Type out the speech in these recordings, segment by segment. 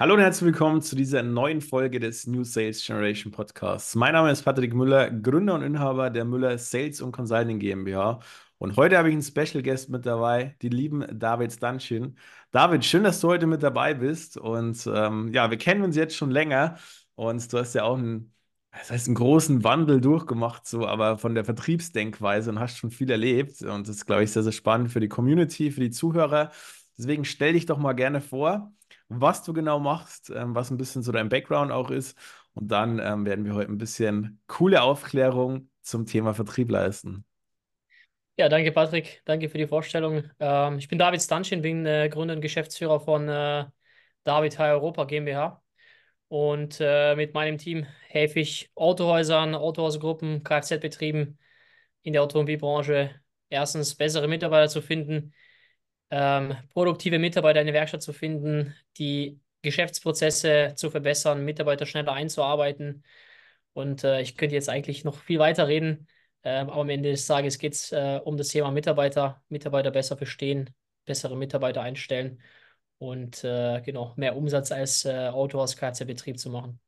Hallo und herzlich willkommen zu dieser neuen Folge des New Sales Generation Podcasts. Mein Name ist Patrick Müller, Gründer und Inhaber der Müller Sales und Consulting GmbH. Und heute habe ich einen Special Guest mit dabei, die lieben David Stanschin. David, schön, dass du heute mit dabei bist. Und ähm, ja, wir kennen uns jetzt schon länger und du hast ja auch einen, das heißt, einen großen Wandel durchgemacht, so aber von der Vertriebsdenkweise und hast schon viel erlebt. Und das ist, glaube ich, sehr, sehr spannend für die Community, für die Zuhörer. Deswegen stell dich doch mal gerne vor was du genau machst, ähm, was ein bisschen so dein Background auch ist. Und dann ähm, werden wir heute ein bisschen coole Aufklärung zum Thema Vertrieb leisten. Ja, danke Patrick, danke für die Vorstellung. Ähm, ich bin David Stanschin, bin äh, Gründer und Geschäftsführer von äh, David High Europa GmbH. Und äh, mit meinem Team helfe ich Autohäusern, Autohausgruppen, Kfz-Betrieben in der Automobilbranche erstens bessere Mitarbeiter zu finden, ähm, produktive Mitarbeiter in der Werkstatt zu finden, die Geschäftsprozesse zu verbessern, Mitarbeiter schneller einzuarbeiten. Und äh, ich könnte jetzt eigentlich noch viel weiter reden, äh, aber am Ende des Tages geht es äh, um das Thema Mitarbeiter, Mitarbeiter besser verstehen, bessere Mitarbeiter einstellen und äh, genau mehr Umsatz als äh, Auto aus KZ-Betrieb zu machen.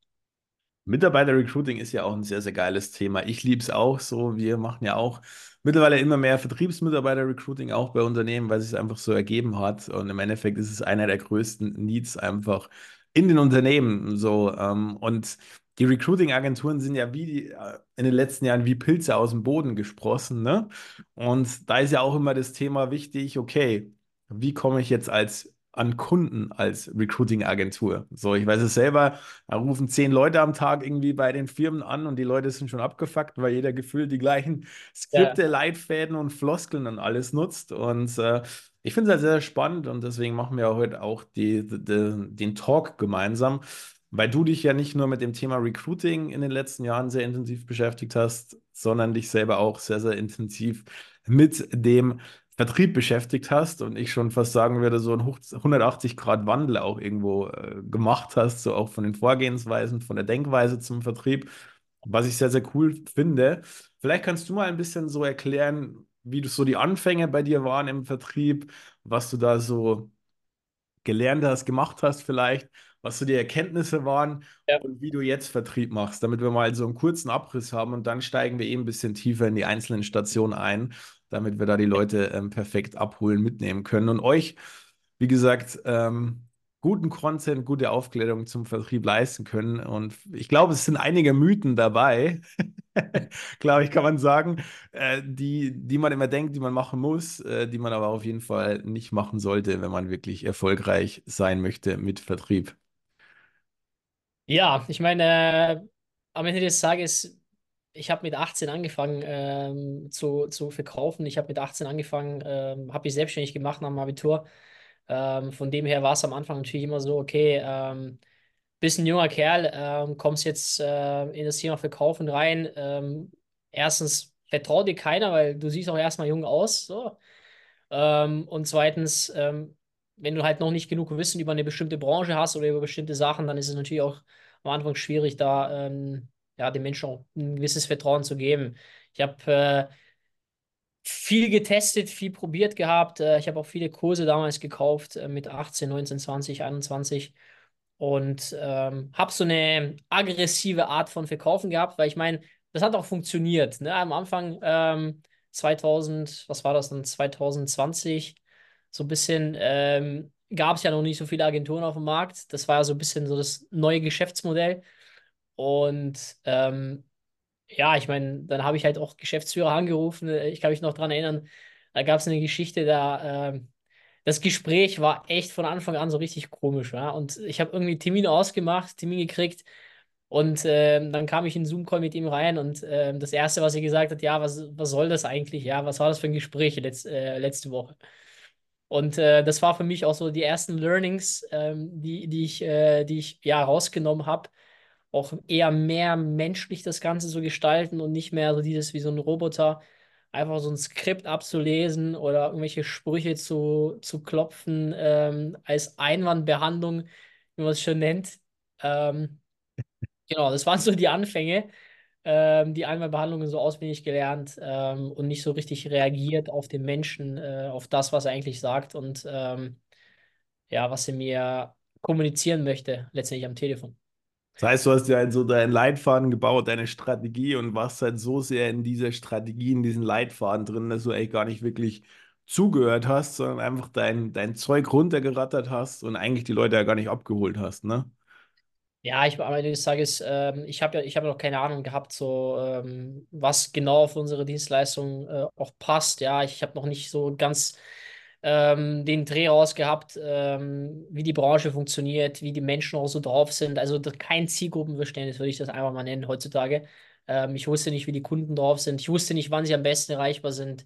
Mitarbeiter-Recruiting ist ja auch ein sehr, sehr geiles Thema. Ich liebe es auch so. Wir machen ja auch mittlerweile immer mehr Vertriebsmitarbeiter-Recruiting auch bei Unternehmen, weil es sich einfach so ergeben hat. Und im Endeffekt ist es einer der größten Needs einfach in den Unternehmen. So, ähm, und die Recruiting-Agenturen sind ja wie äh, in den letzten Jahren wie Pilze aus dem Boden gesprossen. Ne? Und da ist ja auch immer das Thema wichtig, okay, wie komme ich jetzt als an Kunden als Recruiting-Agentur. So, ich weiß es selber, da rufen zehn Leute am Tag irgendwie bei den Firmen an und die Leute sind schon abgefuckt, weil jeder gefühlt die gleichen Skripte, ja. Leitfäden und Floskeln und alles nutzt. Und äh, ich finde es halt sehr spannend und deswegen machen wir heute auch die, die, den Talk gemeinsam, weil du dich ja nicht nur mit dem Thema Recruiting in den letzten Jahren sehr intensiv beschäftigt hast, sondern dich selber auch sehr, sehr intensiv mit dem Vertrieb beschäftigt hast und ich schon fast sagen würde, so ein 180-Grad-Wandel auch irgendwo äh, gemacht hast, so auch von den Vorgehensweisen, von der Denkweise zum Vertrieb, was ich sehr, sehr cool finde. Vielleicht kannst du mal ein bisschen so erklären, wie du so die Anfänge bei dir waren im Vertrieb, was du da so gelernt hast, gemacht hast vielleicht, was so die Erkenntnisse waren ja. und wie du jetzt Vertrieb machst, damit wir mal so einen kurzen Abriss haben und dann steigen wir eben ein bisschen tiefer in die einzelnen Stationen ein damit wir da die Leute ähm, perfekt abholen, mitnehmen können und euch, wie gesagt, ähm, guten Content, gute Aufklärung zum Vertrieb leisten können. Und ich glaube, es sind einige Mythen dabei, glaube ich, kann man sagen, äh, die, die man immer denkt, die man machen muss, äh, die man aber auf jeden Fall nicht machen sollte, wenn man wirklich erfolgreich sein möchte mit Vertrieb. Ja, ich meine, äh, am Ende des Tages ich habe mit 18 angefangen ähm, zu, zu verkaufen. Ich habe mit 18 angefangen, ähm, habe ich selbstständig gemacht nach dem Abitur. Ähm, von dem her war es am Anfang natürlich immer so, okay, ähm, bist ein junger Kerl, ähm, kommst jetzt äh, in das Thema Verkaufen rein. Ähm, erstens vertraut dir keiner, weil du siehst auch erstmal jung aus. So. Und zweitens, wenn du halt noch nicht genug Wissen über eine bestimmte Branche hast oder über bestimmte Sachen, dann ist es natürlich auch am Anfang schwierig, da ähm, ja, den Menschen auch ein gewisses Vertrauen zu geben. Ich habe äh, viel getestet, viel probiert gehabt. Äh, ich habe auch viele Kurse damals gekauft äh, mit 18, 19, 20, 21 und ähm, habe so eine aggressive Art von Verkaufen gehabt, weil ich meine, das hat auch funktioniert. Ne? Am Anfang ähm, 2000, was war das dann, 2020, so ein bisschen ähm, gab es ja noch nicht so viele Agenturen auf dem Markt. Das war ja so ein bisschen so das neue Geschäftsmodell. Und ähm, ja, ich meine, dann habe ich halt auch Geschäftsführer angerufen. Ich kann mich noch daran erinnern, da gab es eine Geschichte, da äh, das Gespräch war echt von Anfang an so richtig komisch. Ja? Und ich habe irgendwie Termine ausgemacht, Termin gekriegt. Und äh, dann kam ich in Zoom-Call mit ihm rein und äh, das Erste, was er gesagt hat, ja, was, was soll das eigentlich? Ja, was war das für ein Gespräch letzt, äh, letzte Woche? Und äh, das war für mich auch so die ersten Learnings, ähm, die, die ich, äh, die ich ja rausgenommen habe auch eher mehr menschlich das Ganze so gestalten und nicht mehr so dieses wie so ein Roboter, einfach so ein Skript abzulesen oder irgendwelche Sprüche zu, zu klopfen ähm, als Einwandbehandlung, wie man es schon nennt. Ähm, genau, das waren so die Anfänge. Ähm, die Einwandbehandlungen so auswendig gelernt ähm, und nicht so richtig reagiert auf den Menschen, äh, auf das, was er eigentlich sagt und ähm, ja, was er mir kommunizieren möchte, letztendlich am Telefon. Das heißt, du hast ja halt so deinen Leitfaden gebaut, deine Strategie und warst halt so sehr in dieser Strategie, in diesen Leitfaden drin, dass du eigentlich gar nicht wirklich zugehört hast, sondern einfach dein, dein Zeug runtergerattert hast und eigentlich die Leute ja gar nicht abgeholt hast, ne? Ja, ich am Ende des Tages, ähm, ich habe ja, ich habe noch keine Ahnung gehabt, so ähm, was genau auf unsere Dienstleistung äh, auch passt. Ja, ich habe noch nicht so ganz ähm, den Dreh rausgehabt, ähm, wie die Branche funktioniert, wie die Menschen auch so drauf sind. Also kein Zielgruppenverständnis, würde ich das einfach mal nennen heutzutage. Ähm, ich wusste nicht, wie die Kunden drauf sind. Ich wusste nicht, wann sie am besten erreichbar sind.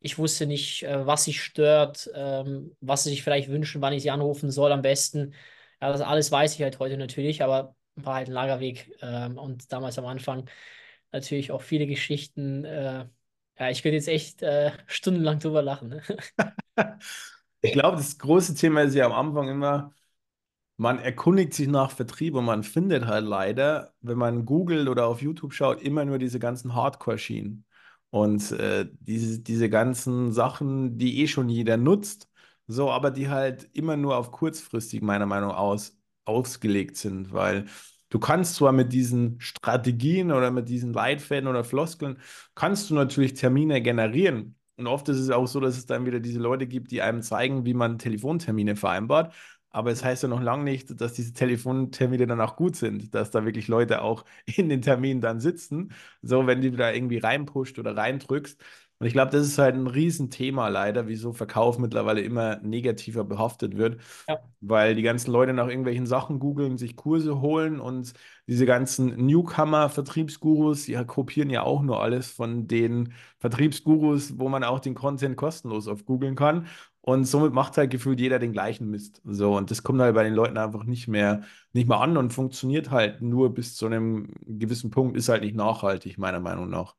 Ich wusste nicht, äh, was sie stört, ähm, was sie sich vielleicht wünschen, wann ich sie anrufen soll am besten. Ja, das alles weiß ich halt heute natürlich, aber war halt ein langer Weg. Ähm, und damals am Anfang natürlich auch viele Geschichten. Äh, ja, ich könnte jetzt echt äh, stundenlang drüber lachen. Ne? Ich glaube, das große Thema ist ja am Anfang immer, man erkundigt sich nach Vertrieb und man findet halt leider, wenn man googelt oder auf YouTube schaut, immer nur diese ganzen Hardcore-Schienen. Und äh, diese, diese ganzen Sachen, die eh schon jeder nutzt, so, aber die halt immer nur auf kurzfristig, meiner Meinung aus, ausgelegt sind. Weil du kannst zwar mit diesen Strategien oder mit diesen Leitfäden oder Floskeln, kannst du natürlich Termine generieren. Und oft ist es auch so, dass es dann wieder diese Leute gibt, die einem zeigen, wie man Telefontermine vereinbart. Aber es heißt ja noch lange nicht, dass diese Telefontermine dann auch gut sind, dass da wirklich Leute auch in den Terminen dann sitzen. So, wenn du da irgendwie reinpusht oder reindrückst. Und ich glaube, das ist halt ein Riesenthema leider, wieso Verkauf mittlerweile immer negativer behaftet wird, Ja, weil die ganzen Leute nach irgendwelchen Sachen googeln, sich Kurse holen und diese ganzen Newcomer-Vertriebsgurus, die kopieren ja auch nur alles von den Vertriebsgurus, wo man auch den Content kostenlos auf googeln kann. Und somit macht halt gefühlt jeder den gleichen Mist. So, und das kommt halt bei den Leuten einfach nicht mehr, nicht mehr an und funktioniert halt nur bis zu einem gewissen Punkt, ist halt nicht nachhaltig, meiner Meinung nach.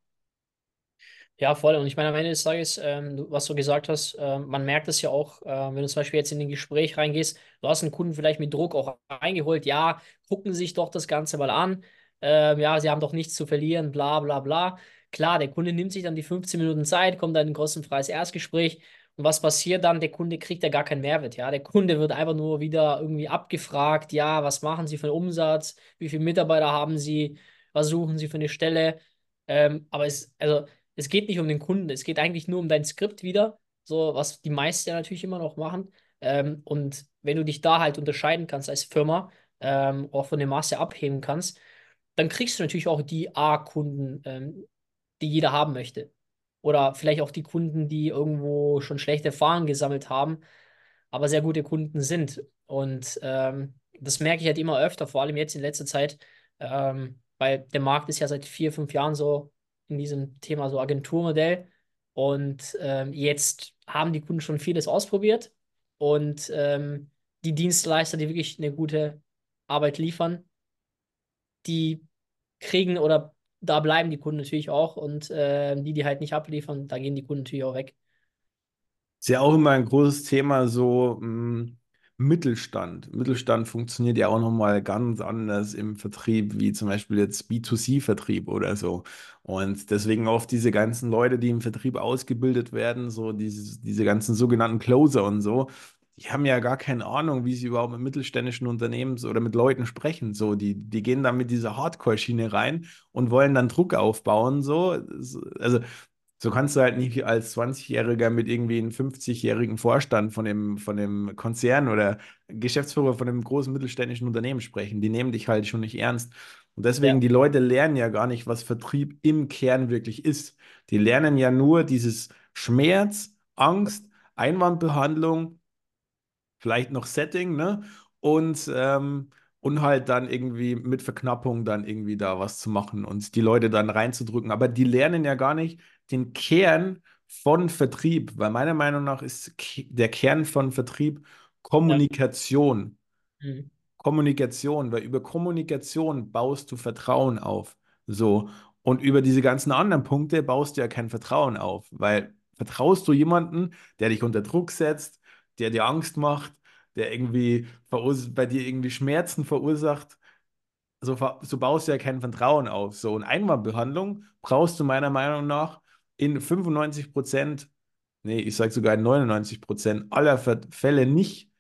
Ja, voll. Und ich meine, am Ende des Tages, ähm, du- was du gesagt hast, ähm, man merkt es ja auch, äh, wenn du zum Beispiel jetzt in ein Gespräch reingehst, du hast einen Kunden vielleicht mit Druck auch reingeholt, ja, gucken Sie sich doch das Ganze mal an, ähm, ja, Sie haben doch nichts zu verlieren, bla bla bla. Klar, der Kunde nimmt sich dann die 15 Minuten Zeit, kommt dann in ein kostenfreies Erstgespräch und was passiert dann? Der Kunde kriegt ja gar keinen Mehrwert, ja. Der Kunde wird einfach nur wieder irgendwie abgefragt, ja, was machen Sie für einen Umsatz, wie viele Mitarbeiter haben Sie, was suchen Sie für eine Stelle? Ähm, aber es, also es geht nicht um den Kunden, es geht eigentlich nur um dein Skript wieder, so was die meisten ja natürlich immer noch machen. Ähm, und wenn du dich da halt unterscheiden kannst als Firma, ähm, auch von der Masse abheben kannst, dann kriegst du natürlich auch die A-Kunden, ähm, die jeder haben möchte. Oder vielleicht auch die Kunden, die irgendwo schon schlechte Erfahrungen gesammelt haben, aber sehr gute Kunden sind. Und ähm, das merke ich halt immer öfter, vor allem jetzt in letzter Zeit, ähm, weil der Markt ist ja seit vier, fünf Jahren so in diesem Thema so Agenturmodell. Und ähm, jetzt haben die Kunden schon vieles ausprobiert. Und ähm, die Dienstleister, die wirklich eine gute Arbeit liefern, die kriegen oder da bleiben die Kunden natürlich auch. Und ähm, die, die halt nicht abliefern, da gehen die Kunden natürlich auch weg. Ist ja auch immer ein großes Thema, so mh, Mittelstand. Mittelstand funktioniert ja auch nochmal ganz anders im Vertrieb, wie zum Beispiel jetzt B2C-Vertrieb oder so. Und deswegen oft diese ganzen Leute, die im Vertrieb ausgebildet werden, so diese, diese ganzen sogenannten Closer und so, die haben ja gar keine Ahnung, wie sie überhaupt mit mittelständischen Unternehmen oder mit Leuten sprechen. So, die, die gehen dann mit dieser Hardcore-Schiene rein und wollen dann Druck aufbauen. So, also so kannst du halt nicht als 20-Jähriger mit irgendwie einem 50-jährigen Vorstand von dem, von dem Konzern oder Geschäftsführer von einem großen mittelständischen Unternehmen sprechen. Die nehmen dich halt schon nicht ernst. Und deswegen, Ja. die Leute lernen ja gar nicht, was Vertrieb im Kern wirklich ist. Die lernen ja nur dieses Schmerz, Angst, Einwandbehandlung, vielleicht noch Setting, ne? Und, ähm, und halt dann irgendwie mit Verknappung dann irgendwie da was zu machen und die Leute dann reinzudrücken. Aber die lernen ja gar nicht den Kern von Vertrieb, weil meiner Meinung nach ist der Kern von Vertrieb Ja. Kommunikation. Mhm. Kommunikation, weil über Kommunikation baust du Vertrauen auf. So. Und über diese ganzen anderen Punkte baust du ja kein Vertrauen auf, weil vertraust du jemanden, der dich unter Druck setzt, der dir Angst macht, der irgendwie bei dir irgendwie Schmerzen verursacht, so, so baust du ja kein Vertrauen auf. So, und Einwandbehandlung brauchst du meiner Meinung nach in 95 Prozent, nee, ich sage sogar in 99 Prozent aller Fälle nicht,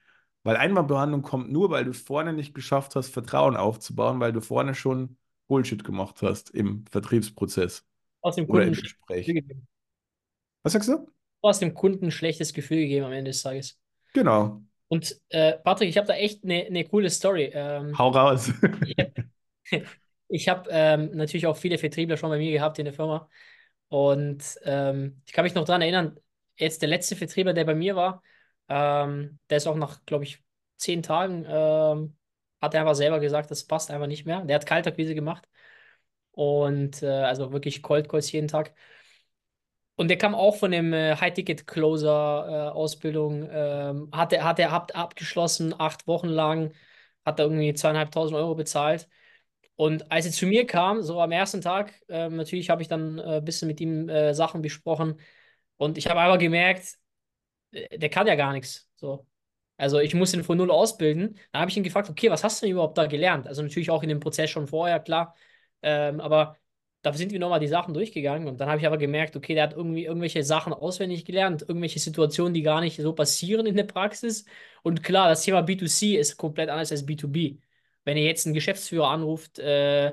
Weil Einwandbehandlung kommt nur, weil du vorne nicht geschafft hast, Vertrauen aufzubauen, weil du vorne schon Bullshit gemacht hast im Vertriebsprozess Aus dem oder Kunden ein im Gespräch. Was sagst du? Aus dem Kunden ein schlechtes Gefühl gegeben am Ende des Tages. Genau. Und äh, Patrick, ich habe da echt eine eine coole Story. Ähm, Hau raus. ich ich habe ähm, natürlich auch viele Vertriebler schon bei mir gehabt in der Firma. Und ähm, ich kann mich noch daran erinnern, jetzt der letzte Vertriebler, der bei mir war, ähm, der ist auch nach, glaube ich, zehn Tagen, ähm, hat er einfach selber gesagt, das passt einfach nicht mehr. Der hat Kaltakquise gemacht und äh, also wirklich Cold Calls jeden Tag. Und der kam auch von dem äh, High-Ticket-Closer-Ausbildung, ähm, hat er, hat ab, abgeschlossen, acht Wochen lang, hat er irgendwie zweieinhalbtausend Euro bezahlt. Und als er zu mir kam, so am ersten Tag, ähm, natürlich habe ich dann äh, ein bisschen mit ihm äh, Sachen besprochen. Und ich habe einfach gemerkt, äh, der kann ja gar nichts. So. Also ich muss ihn von null ausbilden. Dann habe ich ihn gefragt, okay, was hast du denn überhaupt da gelernt? Also natürlich auch in dem Prozess schon vorher, klar. Ähm, aber da sind wir nochmal die Sachen durchgegangen und dann habe ich aber gemerkt, okay, der hat irgendwie irgendwelche Sachen auswendig gelernt, irgendwelche Situationen, die gar nicht so passieren in der Praxis. Und klar, das Thema B2C ist komplett anders als B2B. Wenn ihr jetzt einen Geschäftsführer anruft, äh,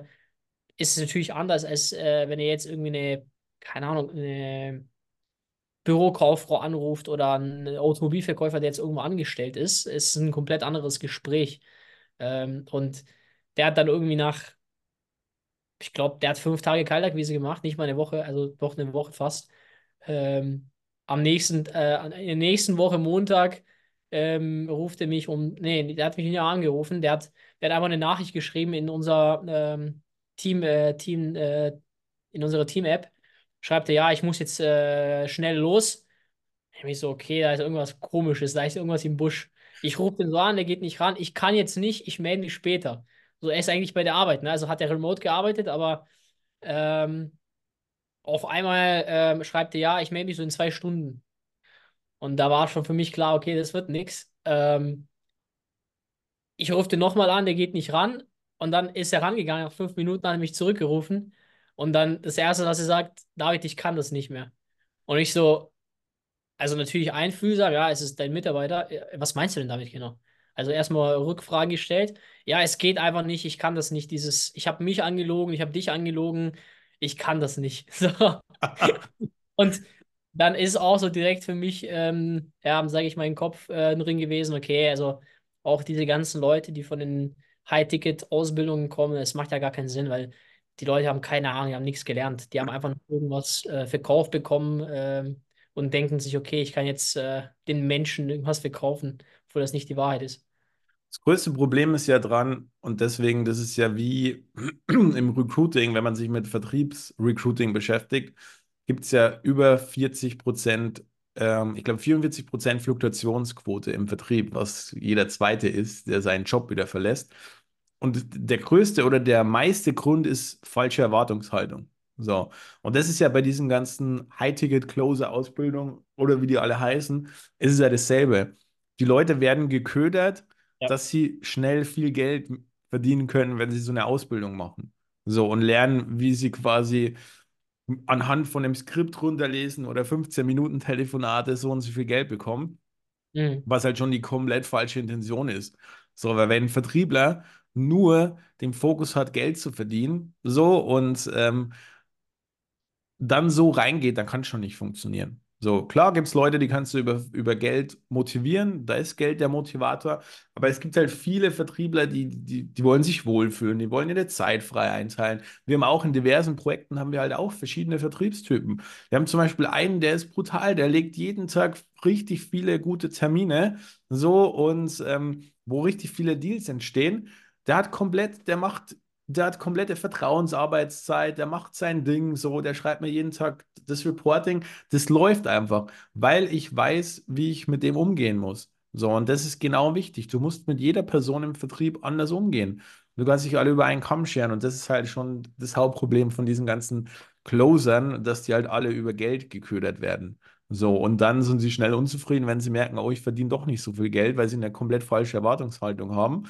ist es natürlich anders, als äh, wenn ihr jetzt irgendwie eine, keine Ahnung, eine Bürokauffrau anruft oder ein Automobilverkäufer, der jetzt irgendwo angestellt ist. Es ist ein komplett anderes Gespräch. Ähm, und der hat dann irgendwie nach, ich glaube, der hat fünf Tage Kaltakquise gemacht, nicht mal eine Woche, also doch eine Woche fast. Ähm, am nächsten, äh, in der nächsten Woche Montag ähm, ruft er mich um, nee, der hat mich nicht angerufen, der hat, der hat einfach eine Nachricht geschrieben in unser ähm, Team, äh, Team, äh, in unsere Team-App. Schreibt er, ja, ich muss jetzt äh, schnell los. Ich mich so, okay, da ist irgendwas Komisches, da ist irgendwas im Busch. Ich rufe den so an, der geht nicht ran. Ich kann jetzt nicht, ich melde mich später. So, er ist eigentlich bei der Arbeit, ne? Also hat er remote gearbeitet, aber ähm, auf einmal ähm, schreibt er, ja, ich melde mich so in zwei Stunden. Und da war schon für mich klar, okay, das wird nichts. Ähm, ich rufe den nochmal an, der geht nicht ran. Und dann ist er rangegangen, nach fünf Minuten hat er mich zurückgerufen. Und dann das Erste, was er sagt, David, ich kann das nicht mehr. Und ich so, also natürlich einfühlsam, ja, es ist dein Mitarbeiter. Äh, Was meinst du denn damit genau? Also erstmal Rückfrage gestellt. Ja, es geht einfach nicht, ich kann das nicht. Dieses, ich habe mich angelogen, ich habe dich angelogen, ich kann das nicht. So. Und dann ist auch so direkt für mich, ähm, ja, sage ich mal, im Kopf äh, ein Ring gewesen, okay, also auch diese ganzen Leute, die von den High-Ticket-Ausbildungen kommen, es macht ja gar keinen Sinn, weil die Leute haben keine Ahnung, die haben nichts gelernt. Die haben einfach irgendwas äh, verkauft bekommen ähm, und denken sich, okay, ich kann jetzt äh, den Menschen irgendwas verkaufen, obwohl das nicht die Wahrheit ist. Das größte Problem ist ja dran, und deswegen, das ist ja wie im Recruiting, wenn man sich mit Vertriebsrecruiting beschäftigt, gibt es ja über 40 Prozent, ähm, ich glaube 44 Prozent Fluktuationsquote im Vertrieb, was jeder Zweite ist, der seinen Job wieder verlässt. Und der größte oder der meiste Grund ist falsche Erwartungshaltung. So. Und das ist ja bei diesen ganzen High-Ticket-Closer-Ausbildungen oder wie die alle heißen, ist es ja dasselbe. Die Leute werden geködert, Ja. dass sie schnell viel Geld verdienen können, wenn sie so eine Ausbildung machen. So und lernen, wie sie quasi anhand von einem Skript runterlesen oder 15 Minuten Telefonate so und so viel Geld bekommen Mhm. was halt schon die komplett falsche Intention ist. So, weil wenn ein Vertriebler nur den Fokus hat, Geld zu verdienen, so und ähm, dann so reingeht, dann kann es schon nicht funktionieren. So, klar gibt es Leute, die kannst du über, über Geld motivieren, da ist Geld der Motivator, aber es gibt halt viele Vertriebler, die, die, die wollen sich wohlfühlen, die wollen ihre Zeit frei einteilen. Wir haben auch in diversen Projekten haben wir halt auch verschiedene Vertriebstypen. Wir haben zum Beispiel einen, der ist brutal, der legt jeden Tag richtig viele gute Termine, so und ähm, wo richtig viele Deals entstehen. Der hat komplett, der macht der hat komplette Vertrauensarbeitszeit, der macht sein Ding so, der schreibt mir jeden Tag das Reporting. Das läuft einfach, weil ich weiß, wie ich mit dem umgehen muss. So, und das ist genau wichtig. Du musst mit jeder Person im Vertrieb anders umgehen. Du kannst dich alle über einen Kamm scheren und das ist halt schon das Hauptproblem von diesen ganzen Closern, dass die halt alle über Geld geködert werden. So, und dann sind sie schnell unzufrieden, wenn sie merken, oh, ich verdiene doch nicht so viel Geld, weil sie eine komplett falsche Erwartungshaltung haben.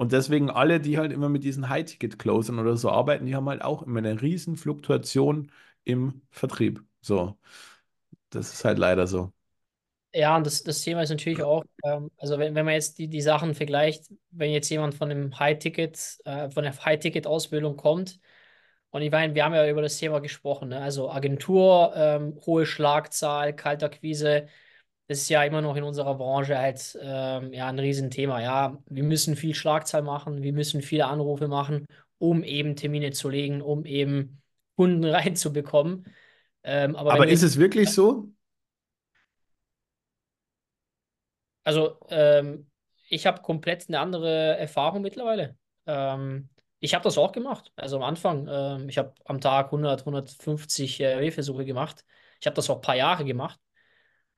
Und deswegen alle, die halt immer mit diesen High-Ticket-Closern oder so arbeiten, die haben halt auch immer eine riesen Fluktuation im Vertrieb. So, das ist halt leider so. Ja, und das, das Thema ist natürlich auch, ähm, also wenn, wenn man jetzt die, die Sachen vergleicht, wenn jetzt jemand von einem High-Ticket, äh, von der High-Ticket-Ausbildung kommt, und ich meine, wir haben ja über das Thema gesprochen, ne? Also Agentur, ähm, hohe Schlagzahl, Kaltakquise, das ist ja immer noch in unserer Branche halt ähm, ja, ein Riesenthema. Ja, wir müssen viel Schlagzahl machen, wir müssen viele Anrufe machen, um eben Termine zu legen, um eben Kunden reinzubekommen. Ähm, aber Aber ist jetzt es wirklich so? Also, ähm, ich habe komplett eine andere Erfahrung mittlerweile. Ähm, ich habe das auch gemacht. Also am Anfang, ähm, ich habe am Tag 100, 150 äh, Wählversuche gemacht. Ich habe das auch ein paar Jahre gemacht.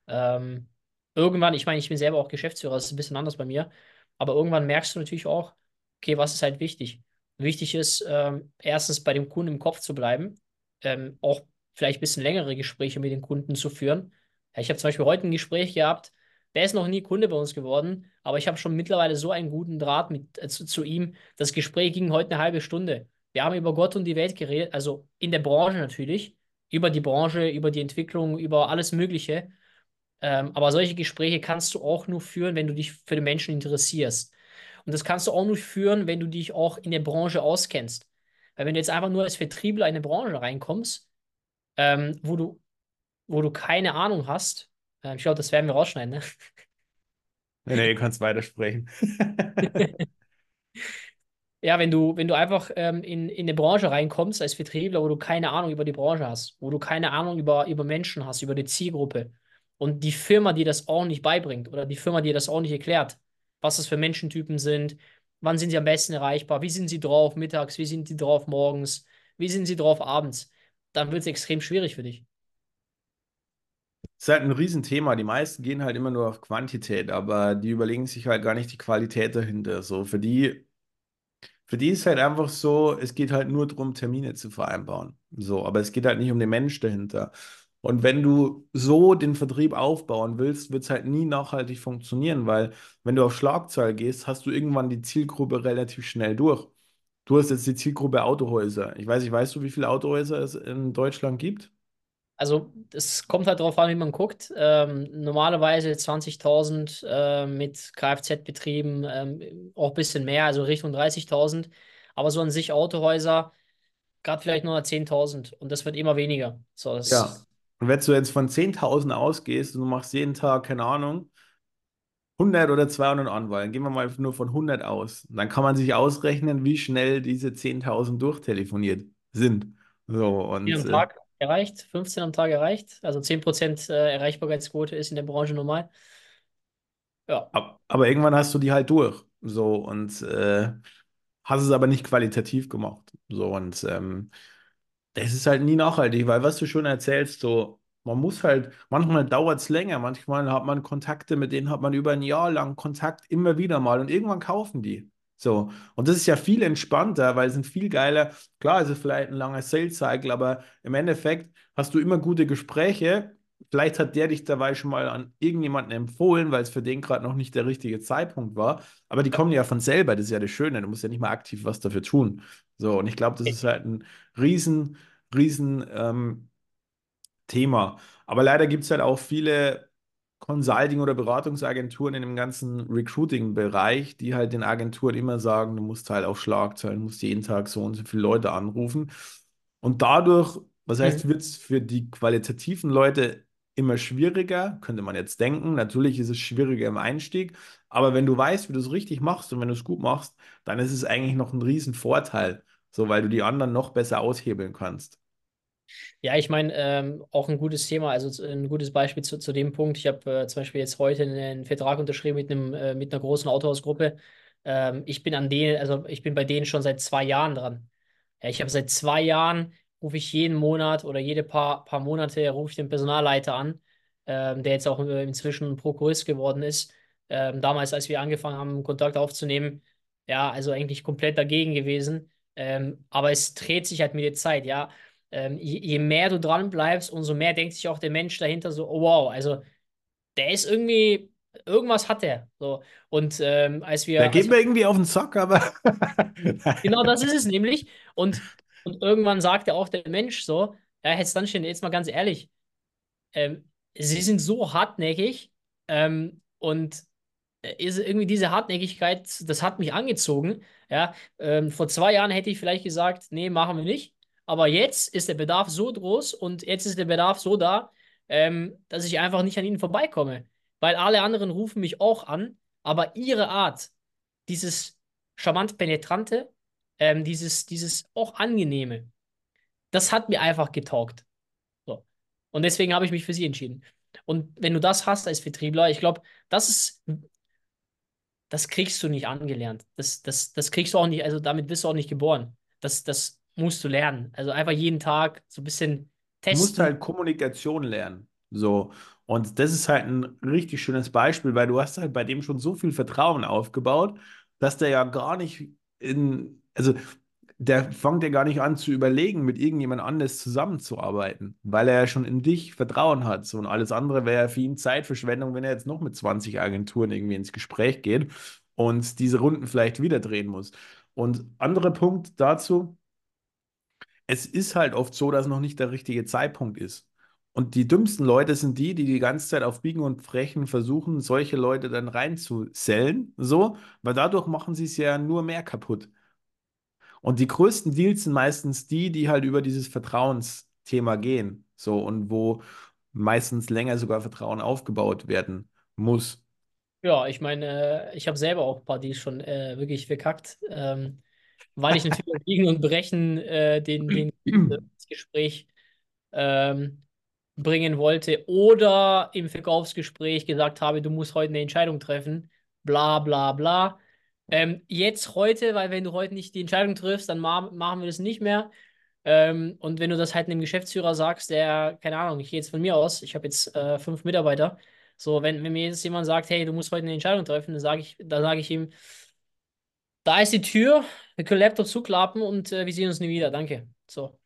Ähm, irgendwann, ich meine, ich bin selber auch Geschäftsführer, das ist ein bisschen anders bei mir, aber irgendwann merkst du natürlich auch, okay, was ist halt wichtig? Wichtig ist, ähm, erstens bei dem Kunden im Kopf zu bleiben, ähm, auch vielleicht ein bisschen längere Gespräche mit den Kunden zu führen. Ja, ich habe zum Beispiel heute ein Gespräch gehabt, der ist noch nie Kunde bei uns geworden, aber ich habe schon mittlerweile so einen guten Draht mit, äh, zu, zu ihm. Das Gespräch ging heute eine halbe Stunde. Wir haben über Gott und die Welt geredet, also in der Branche natürlich, über die Branche, über die Entwicklung, über alles Mögliche. Ähm, aber solche Gespräche kannst du auch nur führen, wenn du dich für den Menschen interessierst. Und das kannst du auch nur führen, wenn du dich auch in der Branche auskennst. Weil wenn du jetzt einfach nur als Vertriebler in eine Branche reinkommst, ähm, wo du, wo du keine Ahnung hast, äh, ich glaube, das werden wir rausschneiden, ne? Nee, nee, du kannst weitersprechen. Ja, wenn du, wenn du einfach ähm, in, in eine Branche reinkommst als Vertriebler, wo du keine Ahnung über die Branche hast, wo du keine Ahnung über, über Menschen hast, über die Zielgruppe und die Firma dir das nicht beibringt oder die Firma dir das nicht erklärt, was das für Menschentypen sind, wann sind sie am besten erreichbar, wie sind sie drauf mittags, wie sind sie drauf morgens, wie sind sie drauf abends, dann wird es extrem schwierig für dich. ist halt ein Riesenthema. Die meisten gehen halt immer nur auf Quantität, aber die überlegen sich halt gar nicht die Qualität dahinter. So, für die, für die ist halt einfach so, es geht halt nur darum, Termine zu vereinbaren. So, aber es geht halt nicht um den Mensch dahinter. Und wenn du so den Vertrieb aufbauen willst, wird es halt nie nachhaltig funktionieren, weil wenn du auf Schlagzahl gehst, hast du irgendwann die Zielgruppe relativ schnell durch. Du hast jetzt die Zielgruppe Autohäuser. Ich weiß nicht, weißt du, wie viele Autohäuser es in Deutschland gibt? Also es kommt halt darauf an, wie man guckt. Ähm, normalerweise 20.000 äh, mit Kfz-Betrieben, ähm, auch ein bisschen mehr, also Richtung 30.000. Aber so an sich Autohäuser, gerade vielleicht nur 10.000 und das wird immer weniger. So, Ja. Und wenn du jetzt von 10.000 ausgehst und du machst jeden Tag, keine Ahnung, 100 oder 200 Anwahlen, gehen wir mal nur von 100 aus, dann kann man sich ausrechnen, wie schnell diese 10.000 durchtelefoniert sind. So, 10 und am äh, Tag erreicht, 15 am Tag erreicht. Also 10% äh, Erreichbarkeitsquote ist in der Branche normal. Ja. ab, aber irgendwann hast du die halt durch. So, und äh, hast es aber nicht qualitativ gemacht. So, und ähm, Das ist halt nie nachhaltig, weil was du schon erzählst, so, man muss halt, manchmal dauert es länger, manchmal hat man Kontakte, mit denen hat man über ein Jahr lang Kontakt immer wieder mal und irgendwann kaufen die. So, und das ist ja viel entspannter, weil es sind viel geiler. Klar, es ist vielleicht ein langer Sales Cycle, aber im Endeffekt hast du immer gute Gespräche. Vielleicht hat der dich dabei schon mal an irgendjemanden empfohlen, weil es für den gerade noch nicht der richtige Zeitpunkt war. Aber die kommen ja von selber, das ist ja das Schöne. Du musst ja nicht mal aktiv was dafür tun. So, und ich glaube, das ist halt ein riesen, riesen ähm, Thema. Aber leider gibt es halt auch viele Consulting- oder Beratungsagenturen in dem ganzen Recruiting-Bereich, die halt den Agenturen immer sagen, du musst halt auf Schlagzeilen, musst jeden Tag so und so viele Leute anrufen. Und dadurch, was heißt, wird es für die qualitativen Leute immer schwieriger, könnte man jetzt denken. Natürlich ist es schwieriger im Einstieg, aber wenn du weißt, wie du es richtig machst und wenn du es gut machst, dann ist es eigentlich noch ein riesen Vorteil, so weil du die anderen noch besser aushebeln kannst. Ja, ich meine, ähm, auch ein gutes Thema, also ein gutes Beispiel zu, zu dem Punkt. Ich habe äh, zum Beispiel jetzt heute einen Vertrag unterschrieben mit einem, äh, mit einer großen Autohausgruppe. Ähm, ich bin an denen, also ich bin bei denen schon seit zwei Jahren dran. Ja, ich habe seit zwei Jahren, rufe ich jeden Monat oder jede paar, paar Monate rufe ich den Personalleiter an, ähm, der jetzt auch äh, inzwischen Prokurist geworden ist. Ähm, damals, als wir angefangen haben, Kontakt aufzunehmen, ja, also eigentlich komplett dagegen gewesen. Ähm, aber es dreht sich halt mit der Zeit, ja ähm, je, je mehr du dran bleibst, umso mehr denkt sich auch der Mensch dahinter so, oh wow, also der ist irgendwie, irgendwas hat der. So. Und ähm, als wir, als geht wir, mir irgendwie auf den Sack, aber genau das ist es nämlich. Und, und irgendwann sagt ja auch der Mensch so, ja, dann stehen, jetzt mal ganz ehrlich, ähm, sie sind so hartnäckig, Ähm, und äh, ist irgendwie diese Hartnäckigkeit, das hat mich angezogen. Ja, ähm, vor zwei Jahren hätte ich vielleicht gesagt, nee, machen wir nicht. Aber jetzt ist der Bedarf so groß und jetzt ist der Bedarf so da, ähm, dass ich einfach nicht an ihnen vorbeikomme. Weil alle anderen rufen mich auch an, aber ihre Art, dieses charmant penetrante, ähm, dieses, dieses auch angenehme, das hat mir einfach getaugt. So. Und deswegen habe ich mich für sie entschieden. Und wenn du das hast als Vertriebler, ich glaube, das ist, das kriegst du nicht angelernt. Das, das, das kriegst du auch nicht, also damit bist du auch nicht geboren. Das, das musst du lernen. Also einfach jeden Tag so ein bisschen Du musst testen. halt Kommunikation lernen. So. Und das ist halt ein richtig schönes Beispiel, weil du hast halt bei dem schon so viel Vertrauen aufgebaut, dass der ja gar nicht in, also der fängt ja gar nicht an zu überlegen, mit irgendjemand anders zusammenzuarbeiten, weil er ja schon in dich Vertrauen hat. So, und alles andere wäre ja für ihn Zeitverschwendung, wenn er jetzt noch mit 20 Agenturen irgendwie ins Gespräch geht und diese Runden vielleicht wieder drehen muss. Und anderer Punkt dazu es ist halt oft so, dass noch nicht der richtige Zeitpunkt ist. Und die dümmsten Leute sind die, die die ganze Zeit auf Biegen und Brechen versuchen, solche Leute dann reinzusellen, so, weil dadurch machen sie es ja nur mehr kaputt. Und die größten Deals sind meistens die, die halt über dieses Vertrauensthema gehen, so, und wo meistens länger sogar Vertrauen aufgebaut werden muss. Ja, ich meine, äh, ich habe selber auch ein paar Deals schon äh, wirklich verkackt, ähm, weil ich natürlich auf Biegen und Brechen äh, den, den das Gespräch ähm, bringen wollte oder im Verkaufsgespräch gesagt habe, du musst heute eine Entscheidung treffen, bla bla bla. Ähm, jetzt heute, weil wenn du heute nicht die Entscheidung triffst, dann ma machen wir das nicht mehr. Ähm, und wenn du das halt einem Geschäftsführer sagst, der, keine Ahnung, ich gehe jetzt von mir aus, ich habe jetzt äh, fünf Mitarbeiter, so, wenn, wenn mir jetzt jemand sagt, hey, du musst heute eine Entscheidung treffen, dann sage ich, dann ich ihm, da ist die Tür, wir können Laptop zuklappen und äh, wir sehen uns nie wieder. Danke. So.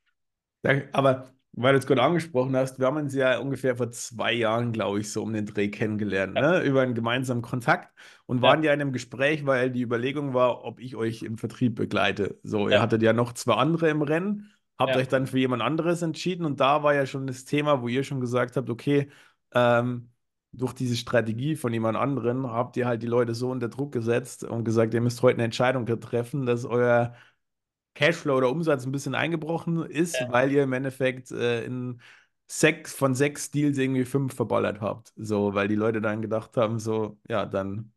Aber weil du es gerade angesprochen hast, wir haben uns ja ungefähr vor zwei Jahren, glaube ich, so um den Dreh kennengelernt, Ja. ne? Über einen gemeinsamen Kontakt und waren ja in einem Gespräch, weil die Überlegung war, ob ich euch im Vertrieb begleite. So, ihr ja, hattet ja noch zwei andere im Rennen, habt euch dann für jemand anderes entschieden und da war ja schon das Thema, wo ihr schon gesagt habt, okay, ähm, durch diese Strategie von jemand anderen habt ihr halt die Leute so unter Druck gesetzt und gesagt, ihr müsst heute eine Entscheidung treffen, dass euer Cashflow oder Umsatz ein bisschen eingebrochen ist, weil ihr im Endeffekt äh, in sechs von sechs Deals irgendwie fünf verballert habt. So, weil die Leute dann gedacht haben, so, ja, dann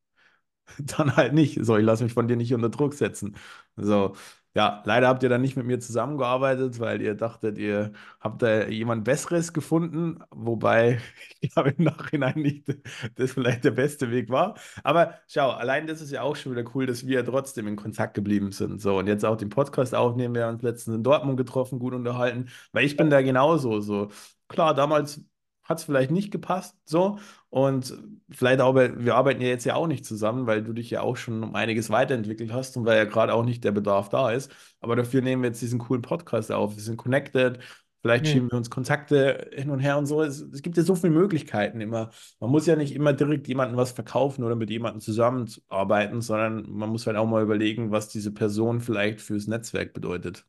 dann halt nicht. So, ich lasse mich von dir nicht unter Druck setzen. So, ja, leider habt ihr dann nicht mit mir zusammengearbeitet, weil ihr dachtet, ihr habt da jemand Besseres gefunden, wobei ich glaube im Nachhinein nicht das vielleicht der beste Weg war. Aber schau, allein das ist ja auch schon wieder cool, dass wir trotzdem in Kontakt geblieben sind. So, und jetzt auch den Podcast aufnehmen. Wir haben uns letztens in Dortmund getroffen, gut unterhalten, weil ich bin da genauso. So, klar, damals hat es vielleicht nicht gepasst, so. Und vielleicht auch, wir arbeiten ja jetzt ja auch nicht zusammen, weil du dich ja auch schon um einiges weiterentwickelt hast und weil ja gerade auch nicht der Bedarf da ist. Aber dafür nehmen wir jetzt diesen coolen Podcast auf. Wir sind connected. Vielleicht Hm. schieben wir uns Kontakte hin und her und so. Es, es gibt ja so viele Möglichkeiten immer. Man muss ja nicht immer direkt jemandem was verkaufen oder mit jemandem zusammenarbeiten, sondern man muss halt auch mal überlegen, was diese Person vielleicht fürs Netzwerk bedeutet.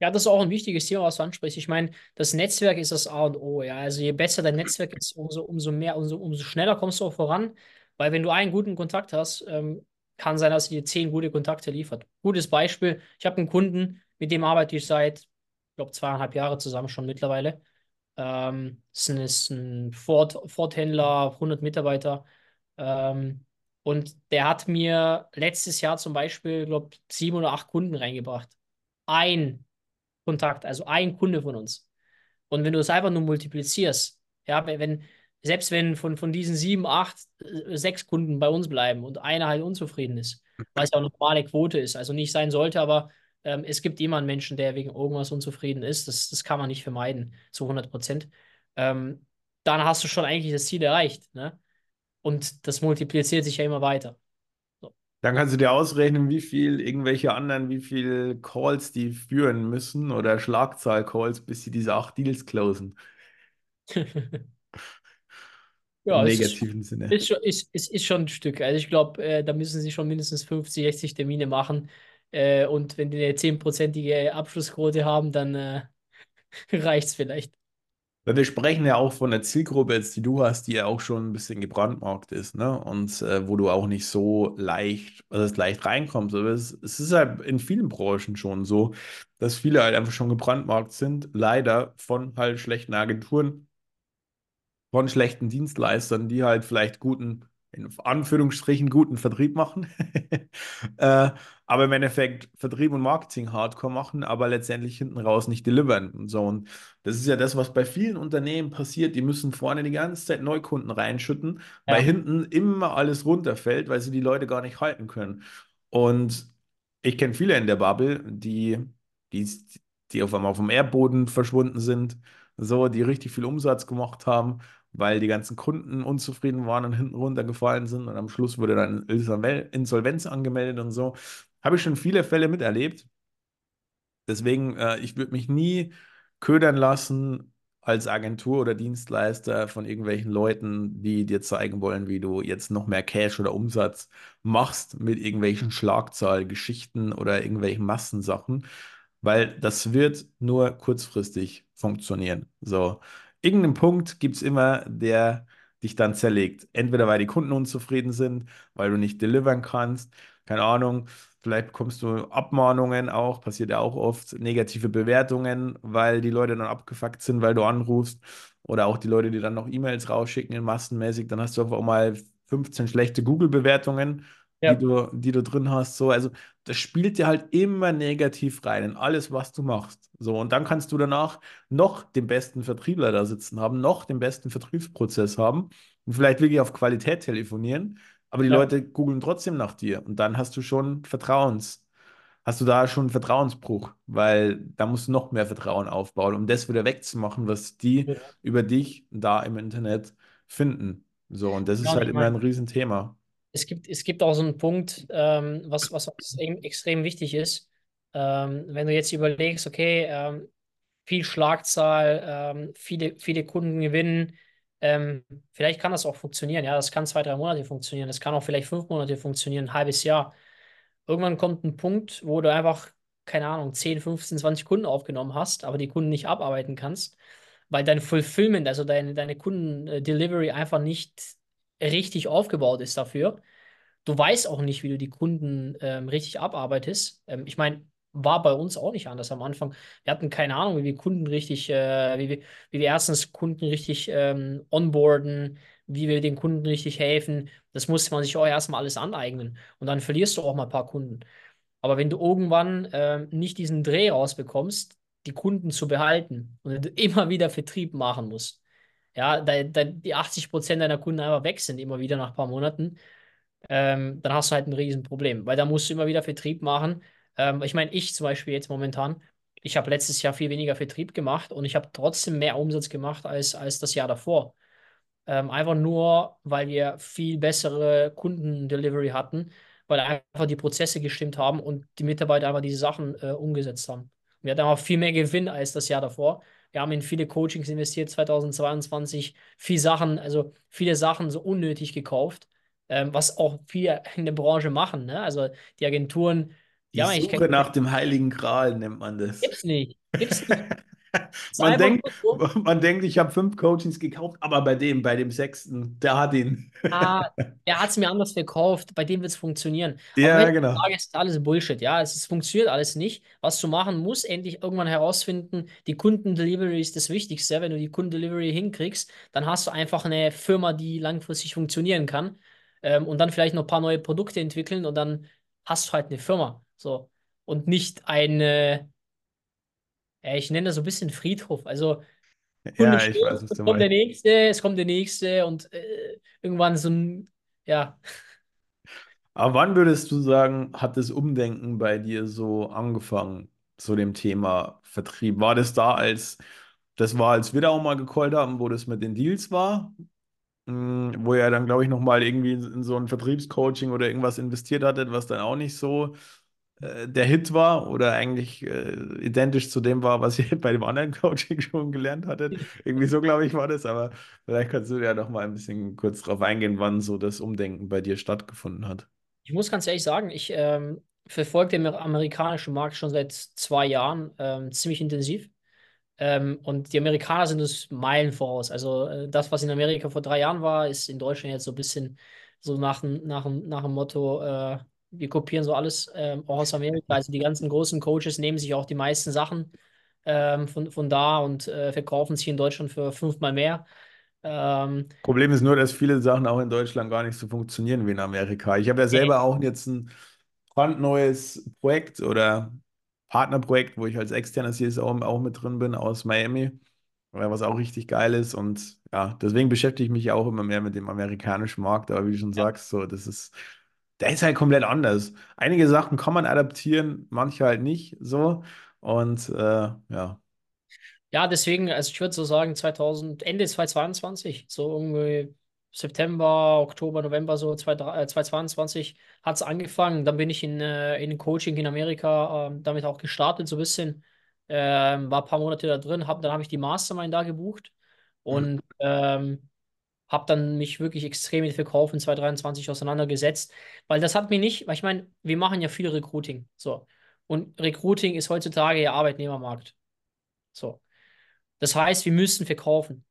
Ja, das ist auch ein wichtiges Thema, was du ansprichst. Ich meine, das Netzwerk ist das A und O, ja. Also je besser dein Netzwerk ist, umso, umso mehr, umso, umso schneller kommst du auch voran. Weil wenn du einen guten Kontakt hast, ähm, kann sein, dass er dir zehn gute Kontakte liefert. Gutes Beispiel, ich habe einen Kunden, mit dem arbeite ich seit, ich glaube, zweieinhalb Jahre zusammen schon mittlerweile. Ähm, ist ein, Ford-Händler, 100 Mitarbeiter. Ähm, und der hat mir letztes Jahr zum Beispiel, glaube sieben oder acht Kunden reingebracht. Ein Kontakt, also ein Kunde von uns. Und wenn du es einfach nur multiplizierst, ja, wenn, selbst wenn von, von diesen sieben, acht, äh, sechs Kunden bei uns bleiben und einer halt unzufrieden ist, was ja auch eine normale Quote ist, also nicht sein sollte, aber ähm, es gibt immer einen Menschen, der wegen irgendwas unzufrieden ist. Das, das kann man nicht vermeiden, zu 100 Prozent. Ähm, dann hast du schon eigentlich das Ziel erreicht, ne? Und das multipliziert sich ja immer weiter. Dann kannst du dir ausrechnen, wie viel irgendwelche anderen, wie viel Calls die führen müssen oder Schlagzahl-Calls, bis sie diese acht Deals closen. Im Ja, ist, negativen Sinne. ist, schon, ist, ist, ist schon ein Stück. Also ich glaube, äh, da müssen sie schon mindestens 50, 60 Termine machen. Äh, und wenn die eine zehnprozentige Abschlussquote haben, dann äh, reicht es vielleicht. Weil wir sprechen ja auch von der Zielgruppe jetzt, die du hast, die ja auch schon ein bisschen gebrandmarkt ist, ne? Und äh, wo du auch nicht so leicht, also leicht reinkommst. Aber es, es ist halt in vielen Branchen schon so, dass viele halt einfach schon gebrandmarkt sind, leider von halt schlechten Agenturen von schlechten Dienstleistern, die halt vielleicht guten, in Anführungsstrichen, guten Vertrieb machen. äh, aber im Endeffekt Vertrieb und Marketing hardcore machen, aber letztendlich hinten raus nicht delivern. Und so. Und das ist ja das, was bei vielen Unternehmen passiert. Die müssen vorne die ganze Zeit Neukunden reinschütten, weil Ja, hinten immer alles runterfällt, weil sie die Leute gar nicht halten können. Und ich kenne viele in der Bubble, die, die, die auf einmal auf dem Erdboden verschwunden sind, so, die richtig viel Umsatz gemacht haben weil die ganzen Kunden unzufrieden waren und hinten runtergefallen sind und am Schluss wurde dann Insolvenz angemeldet und so. Habe ich schon viele Fälle miterlebt. Deswegen, äh, ich würde mich nie ködern lassen als Agentur oder Dienstleister von irgendwelchen Leuten, die dir zeigen wollen, wie du jetzt noch mehr Cash oder Umsatz machst mit irgendwelchen Schlagzahlgeschichten oder irgendwelchen Massensachen, weil das wird nur kurzfristig funktionieren. So, irgendeinen Punkt gibt es immer, der dich dann zerlegt. Entweder weil die Kunden unzufrieden sind, weil du nicht delivern kannst, keine Ahnung. Vielleicht bekommst du Abmahnungen auch, passiert ja auch oft, negative Bewertungen, weil die Leute dann abgefuckt sind, weil du anrufst. Oder auch die Leute, die dann noch E-Mails rausschicken, massenmäßig. Dann hast du einfach auch mal 15 schlechte Google-Bewertungen, die ja, du, die du drin hast. So, also das spielt dir halt immer negativ rein in alles, was du machst. So, und dann kannst du danach noch den besten Vertriebler da sitzen haben, noch den besten Vertriebsprozess haben und vielleicht wirklich auf Qualität telefonieren. Aber die ja, Leute googeln trotzdem nach dir und dann hast du schon Vertrauens, hast du da schon einen Vertrauensbruch, weil da musst du noch mehr Vertrauen aufbauen, um das wieder wegzumachen, was die ja. über dich da im Internet finden. So, und das Ja, ist halt immer ein meine, Riesenthema. Es gibt, es gibt auch so einen Punkt, ähm, was, was extrem, extrem wichtig ist. Ähm, wenn du jetzt überlegst, okay, ähm, viel Schlagzahl, ähm, viele, viele Kunden gewinnen. Ähm, vielleicht kann das auch funktionieren. Ja, das kann zwei, drei Monate funktionieren. Das kann auch vielleicht fünf Monate funktionieren, ein halbes Jahr. Irgendwann kommt ein Punkt, wo du einfach, keine Ahnung, 10, 15, 20 Kunden aufgenommen hast, aber die Kunden nicht abarbeiten kannst, weil dein Fulfillment, also deine, deine Kunden-Delivery einfach nicht richtig aufgebaut ist dafür. Du weißt auch nicht, wie du die Kunden ähm, richtig abarbeitest. Ähm, ich meine, war bei uns auch nicht anders am Anfang. Wir hatten keine Ahnung, wie wir Kunden richtig, äh, wie wir, wie wir erstens Kunden richtig ähm, onboarden, wie wir den Kunden richtig helfen. Das musste man sich auch erstmal alles aneignen. Und dann verlierst du auch mal ein paar Kunden. Aber wenn du irgendwann ähm, nicht diesen Dreh rausbekommst, die Kunden zu behalten und immer wieder Vertrieb machen musst, ja, da, da die 80% deiner Kunden einfach weg sind, immer wieder nach ein paar Monaten, ähm, dann hast du halt ein Riesenproblem, weil da musst du immer wieder Vertrieb machen. Ähm, ich meine, ich zum Beispiel jetzt momentan, ich habe letztes Jahr viel weniger Vertrieb gemacht und ich habe trotzdem mehr Umsatz gemacht als, als das Jahr davor. Ähm, einfach nur, weil wir viel bessere Kundendelivery hatten, weil einfach die Prozesse gestimmt haben und die Mitarbeiter einfach diese Sachen äh, umgesetzt haben. Wir hatten auch viel mehr Gewinn als das Jahr davor. Wir haben in viele Coachings investiert, 2022, viel Sachen, also viele Sachen so unnötig gekauft, ähm, was auch viele in der Branche machen. Ne? Also die Agenturen, die kein, Suche nach dem Heiligen Gral nennt man das. gibt's nicht, gibt's nicht. Ist Man denkt, man denkt, ich habe fünf Coachings gekauft, aber bei dem, bei dem sechsten, der hat ihn. Ah, er hat es mir anders verkauft, bei dem wird es funktionieren. Ja, genau. Tages ist alles Bullshit, ja. Es, es funktioniert alles nicht. Was du machen musst, endlich irgendwann herausfinden, die Kundendelivery ist das Wichtigste. Wenn du die Kundendelivery hinkriegst, dann hast du einfach eine Firma, die langfristig funktionieren kann. Ähm, und dann vielleicht noch ein paar neue Produkte entwickeln und dann hast du halt eine Firma. So. Und nicht eine, ja, ich nenne das so ein bisschen Friedhof. Also Ja, ich weiß, es kommt der nächste, es kommt der nächste und äh, irgendwann so ein, ja. Aber wann würdest du sagen, hat das Umdenken bei dir so angefangen zu dem Thema Vertrieb? War das da, als das war, als wir da auch mal gecallt haben, wo das mit den Deals war? Mm, Wo ihr dann, glaube ich, nochmal irgendwie in so ein Vertriebscoaching oder irgendwas investiert hattet, was dann auch nicht so äh, der Hit war oder eigentlich äh, identisch zu dem war, was ihr bei dem anderen Coaching schon gelernt hattet. Irgendwie so, glaube ich, war das, aber vielleicht kannst du ja noch mal ein bisschen kurz drauf eingehen, wann so das Umdenken bei dir stattgefunden hat. Ich muss ganz ehrlich sagen, ich ähm, verfolge den amerikanischen Markt schon seit zwei Jahren ähm, ziemlich intensiv. Ähm, und die Amerikaner sind uns Meilen voraus. Also äh, das, was in Amerika vor drei Jahren war, ist in Deutschland jetzt so ein bisschen so nach, dem- nach, nach dem Motto, äh, wir kopieren so alles ähm, auch aus Amerika. Also die ganzen großen Coaches nehmen sich auch die meisten Sachen ähm, von, von da und äh, verkaufen sich in Deutschland für fünfmal mehr. Ähm, Problem ist nur, dass viele Sachen auch in Deutschland gar nicht so funktionieren wie in Amerika. Ich habe ja selber auch jetzt ein brandneues Projekt oder Partnerprojekt, wo ich als externer CSO auch mit drin bin aus Miami, äh, was auch richtig geil ist. Und ja, deswegen beschäftige ich mich auch immer mehr mit dem amerikanischen Markt. Aber wie du schon ja. sagst, so, das ist, der ist halt komplett anders. Einige Sachen kann man adaptieren, manche halt nicht so. Und äh, ja. Ja, deswegen, also ich würde so sagen, 2000, Ende 2022, so irgendwie September, Oktober, November, so 2022 hat es angefangen. Dann bin ich in, äh, in Coaching in Amerika ähm, damit auch gestartet, so ein bisschen. Ähm, war ein paar Monate da drin, hab, dann habe ich die Mastermind da gebucht Hm. und ähm, habe dann mich wirklich extrem mit Verkauf in 2023 auseinandergesetzt, weil das hat mir nicht, weil ich meine, wir machen ja viel Recruiting, so. Und Recruiting ist heutzutage ja Arbeitnehmermarkt. So. Das heißt, wir müssen verkaufen.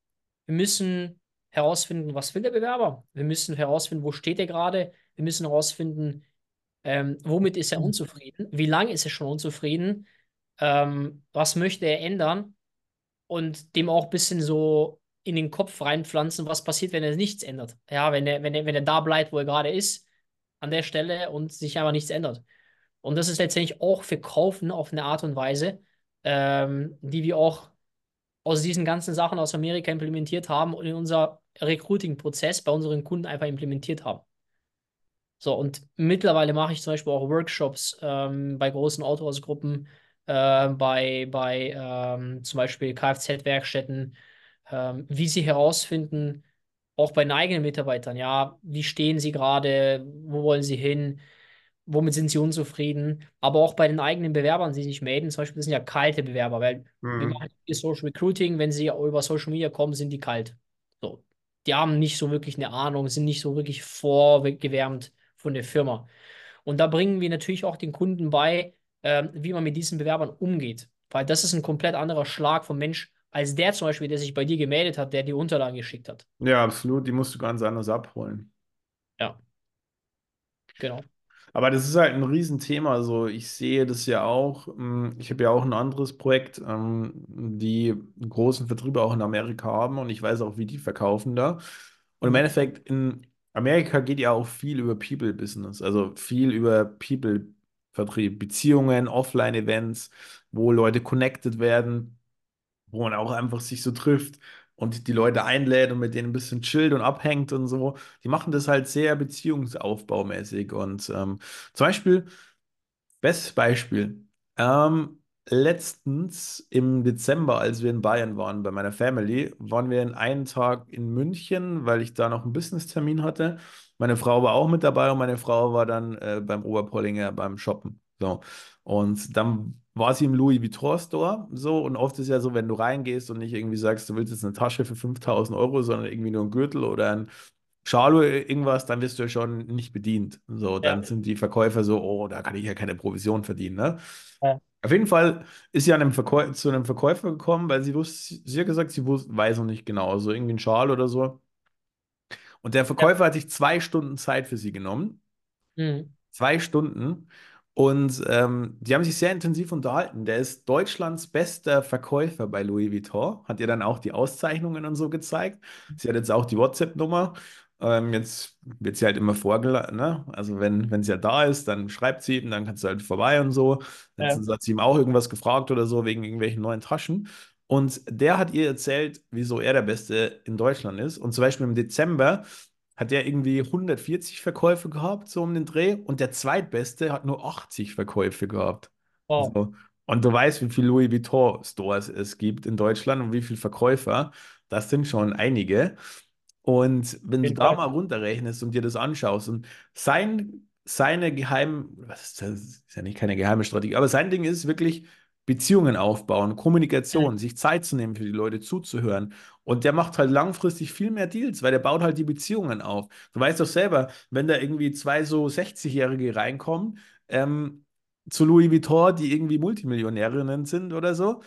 Wir müssen herausfinden, was will der Bewerber. Wir müssen herausfinden, wo steht er gerade. Wir müssen herausfinden, ähm, womit ist er unzufrieden. Wie lange ist er schon unzufrieden? Ähm, was möchte er ändern? Und dem auch ein bisschen so in den Kopf reinpflanzen, was passiert, wenn er nichts ändert. Ja, wenn er, wenn er, wenn er da bleibt, wo er gerade ist, an der Stelle und sich einfach nichts ändert. Und das ist letztendlich auch Verkaufen auf eine Art und Weise, ähm, die wir auch aus diesen ganzen Sachen aus Amerika implementiert haben und in unser Recruiting-Prozess bei unseren Kunden einfach implementiert haben. So, und mittlerweile mache ich zum Beispiel auch Workshops ähm, bei großen Autohausgruppen, äh, bei, bei ähm, zum Beispiel Kfz-Werkstätten, ähm, wie sie herausfinden, auch bei den eigenen Mitarbeitern, ja, wie stehen sie gerade, wo wollen sie hin, womit sind sie unzufrieden, aber auch bei den eigenen Bewerbern, die sich melden, zum Beispiel, das sind ja kalte Bewerber, weil wir Hm. machen hier Social Recruiting, wenn sie über Social Media kommen, sind die kalt. So. Die haben nicht so wirklich eine Ahnung, sind nicht so wirklich vorgewärmt von der Firma. Und da bringen wir natürlich auch den Kunden bei, ähm, wie man mit diesen Bewerbern umgeht. Weil das ist ein komplett anderer Schlag vom Mensch, als der zum Beispiel, der sich bei dir gemeldet hat, der die Unterlagen geschickt hat. Ja, absolut. Die musst du ganz anders abholen. Ja, genau. Aber das ist halt ein Riesenthema. Also ich sehe das ja auch. ähm, Ich habe ja auch ein anderes Projekt, ähm, die großen Vertriebe auch in Amerika haben und ich weiß auch, wie die verkaufen da. Und im Mhm. Endeffekt in Amerika geht ja auch viel über People-Business, also viel über People-Vertrieb, Beziehungen, Offline-Events, wo Leute connected werden wo man auch einfach sich so trifft und die Leute einlädt und mit denen ein bisschen chillt und abhängt und so. Die machen das halt sehr beziehungsaufbaumäßig. Und ähm, zum Beispiel, bestes Beispiel, ähm, letztens im Dezember, als wir in Bayern waren bei meiner Family, waren wir in einen Tag in München, weil ich da noch einen Business-Termin hatte. Meine Frau war auch mit dabei und meine Frau war dann äh, beim Oberpollinger beim Shoppen. So. Und dann war sie im Louis Vuitton Store. So. Und oft ist ja so, wenn du reingehst und nicht irgendwie sagst, du willst jetzt eine Tasche für 5000 Euro, sondern irgendwie nur einen Gürtel oder ein Schal oder irgendwas, dann wirst du ja schon nicht bedient. So, Ja. dann sind die Verkäufer so, oh, da kann ich ja keine Provision verdienen, ne? Ja. Auf jeden Fall ist sie an einem Verkäu zu einem Verkäufer gekommen, weil sie wusste, sie hat gesagt, sie wusste, weiß noch nicht genau, so irgendwie ein Schal oder so. Und der Ja. Verkäufer hat sich zwei Stunden Zeit für sie genommen. Mhm. Zwei Stunden. Und ähm, die haben sich sehr intensiv unterhalten. Der ist Deutschlands bester Verkäufer bei Louis Vuitton. Hat ihr dann auch die Auszeichnungen und so gezeigt. Sie hat jetzt auch die WhatsApp-Nummer. Ähm, jetzt wird sie halt immer vorgeladen. Ne? Also wenn, wenn sie ja da ist, dann schreibt sie ihm, dann kannst du halt vorbei und so. Ja. Letztens hat sie ihm auch irgendwas gefragt oder so wegen irgendwelchen neuen Taschen. Und der hat ihr erzählt, wieso er der Beste in Deutschland ist. Und zum Beispiel im Dezember hat der irgendwie 140 Verkäufe gehabt, so um den Dreh, und der Zweitbeste hat nur 80 Verkäufe gehabt. Wow. So. Und du weißt, wie viele Louis Vuitton Stores es gibt in Deutschland und wie viele Verkäufer. Das sind schon einige. Und wenn du da mal runterrechnest und dir das anschaust und sein, seine geheim, was ist das? Ist ja nicht keine geheime Strategie, aber sein Ding ist wirklich Beziehungen aufbauen. Kommunikation, sich Zeit zu nehmen für die Leute zuzuhören. Und der macht halt langfristig viel mehr Deals, weil der baut halt die Beziehungen auf. Du weißt doch selber, wenn da irgendwie zwei so 60-Jährige reinkommen, ähm, zu Louis Vuitton, die irgendwie Multimillionärinnen sind oder so,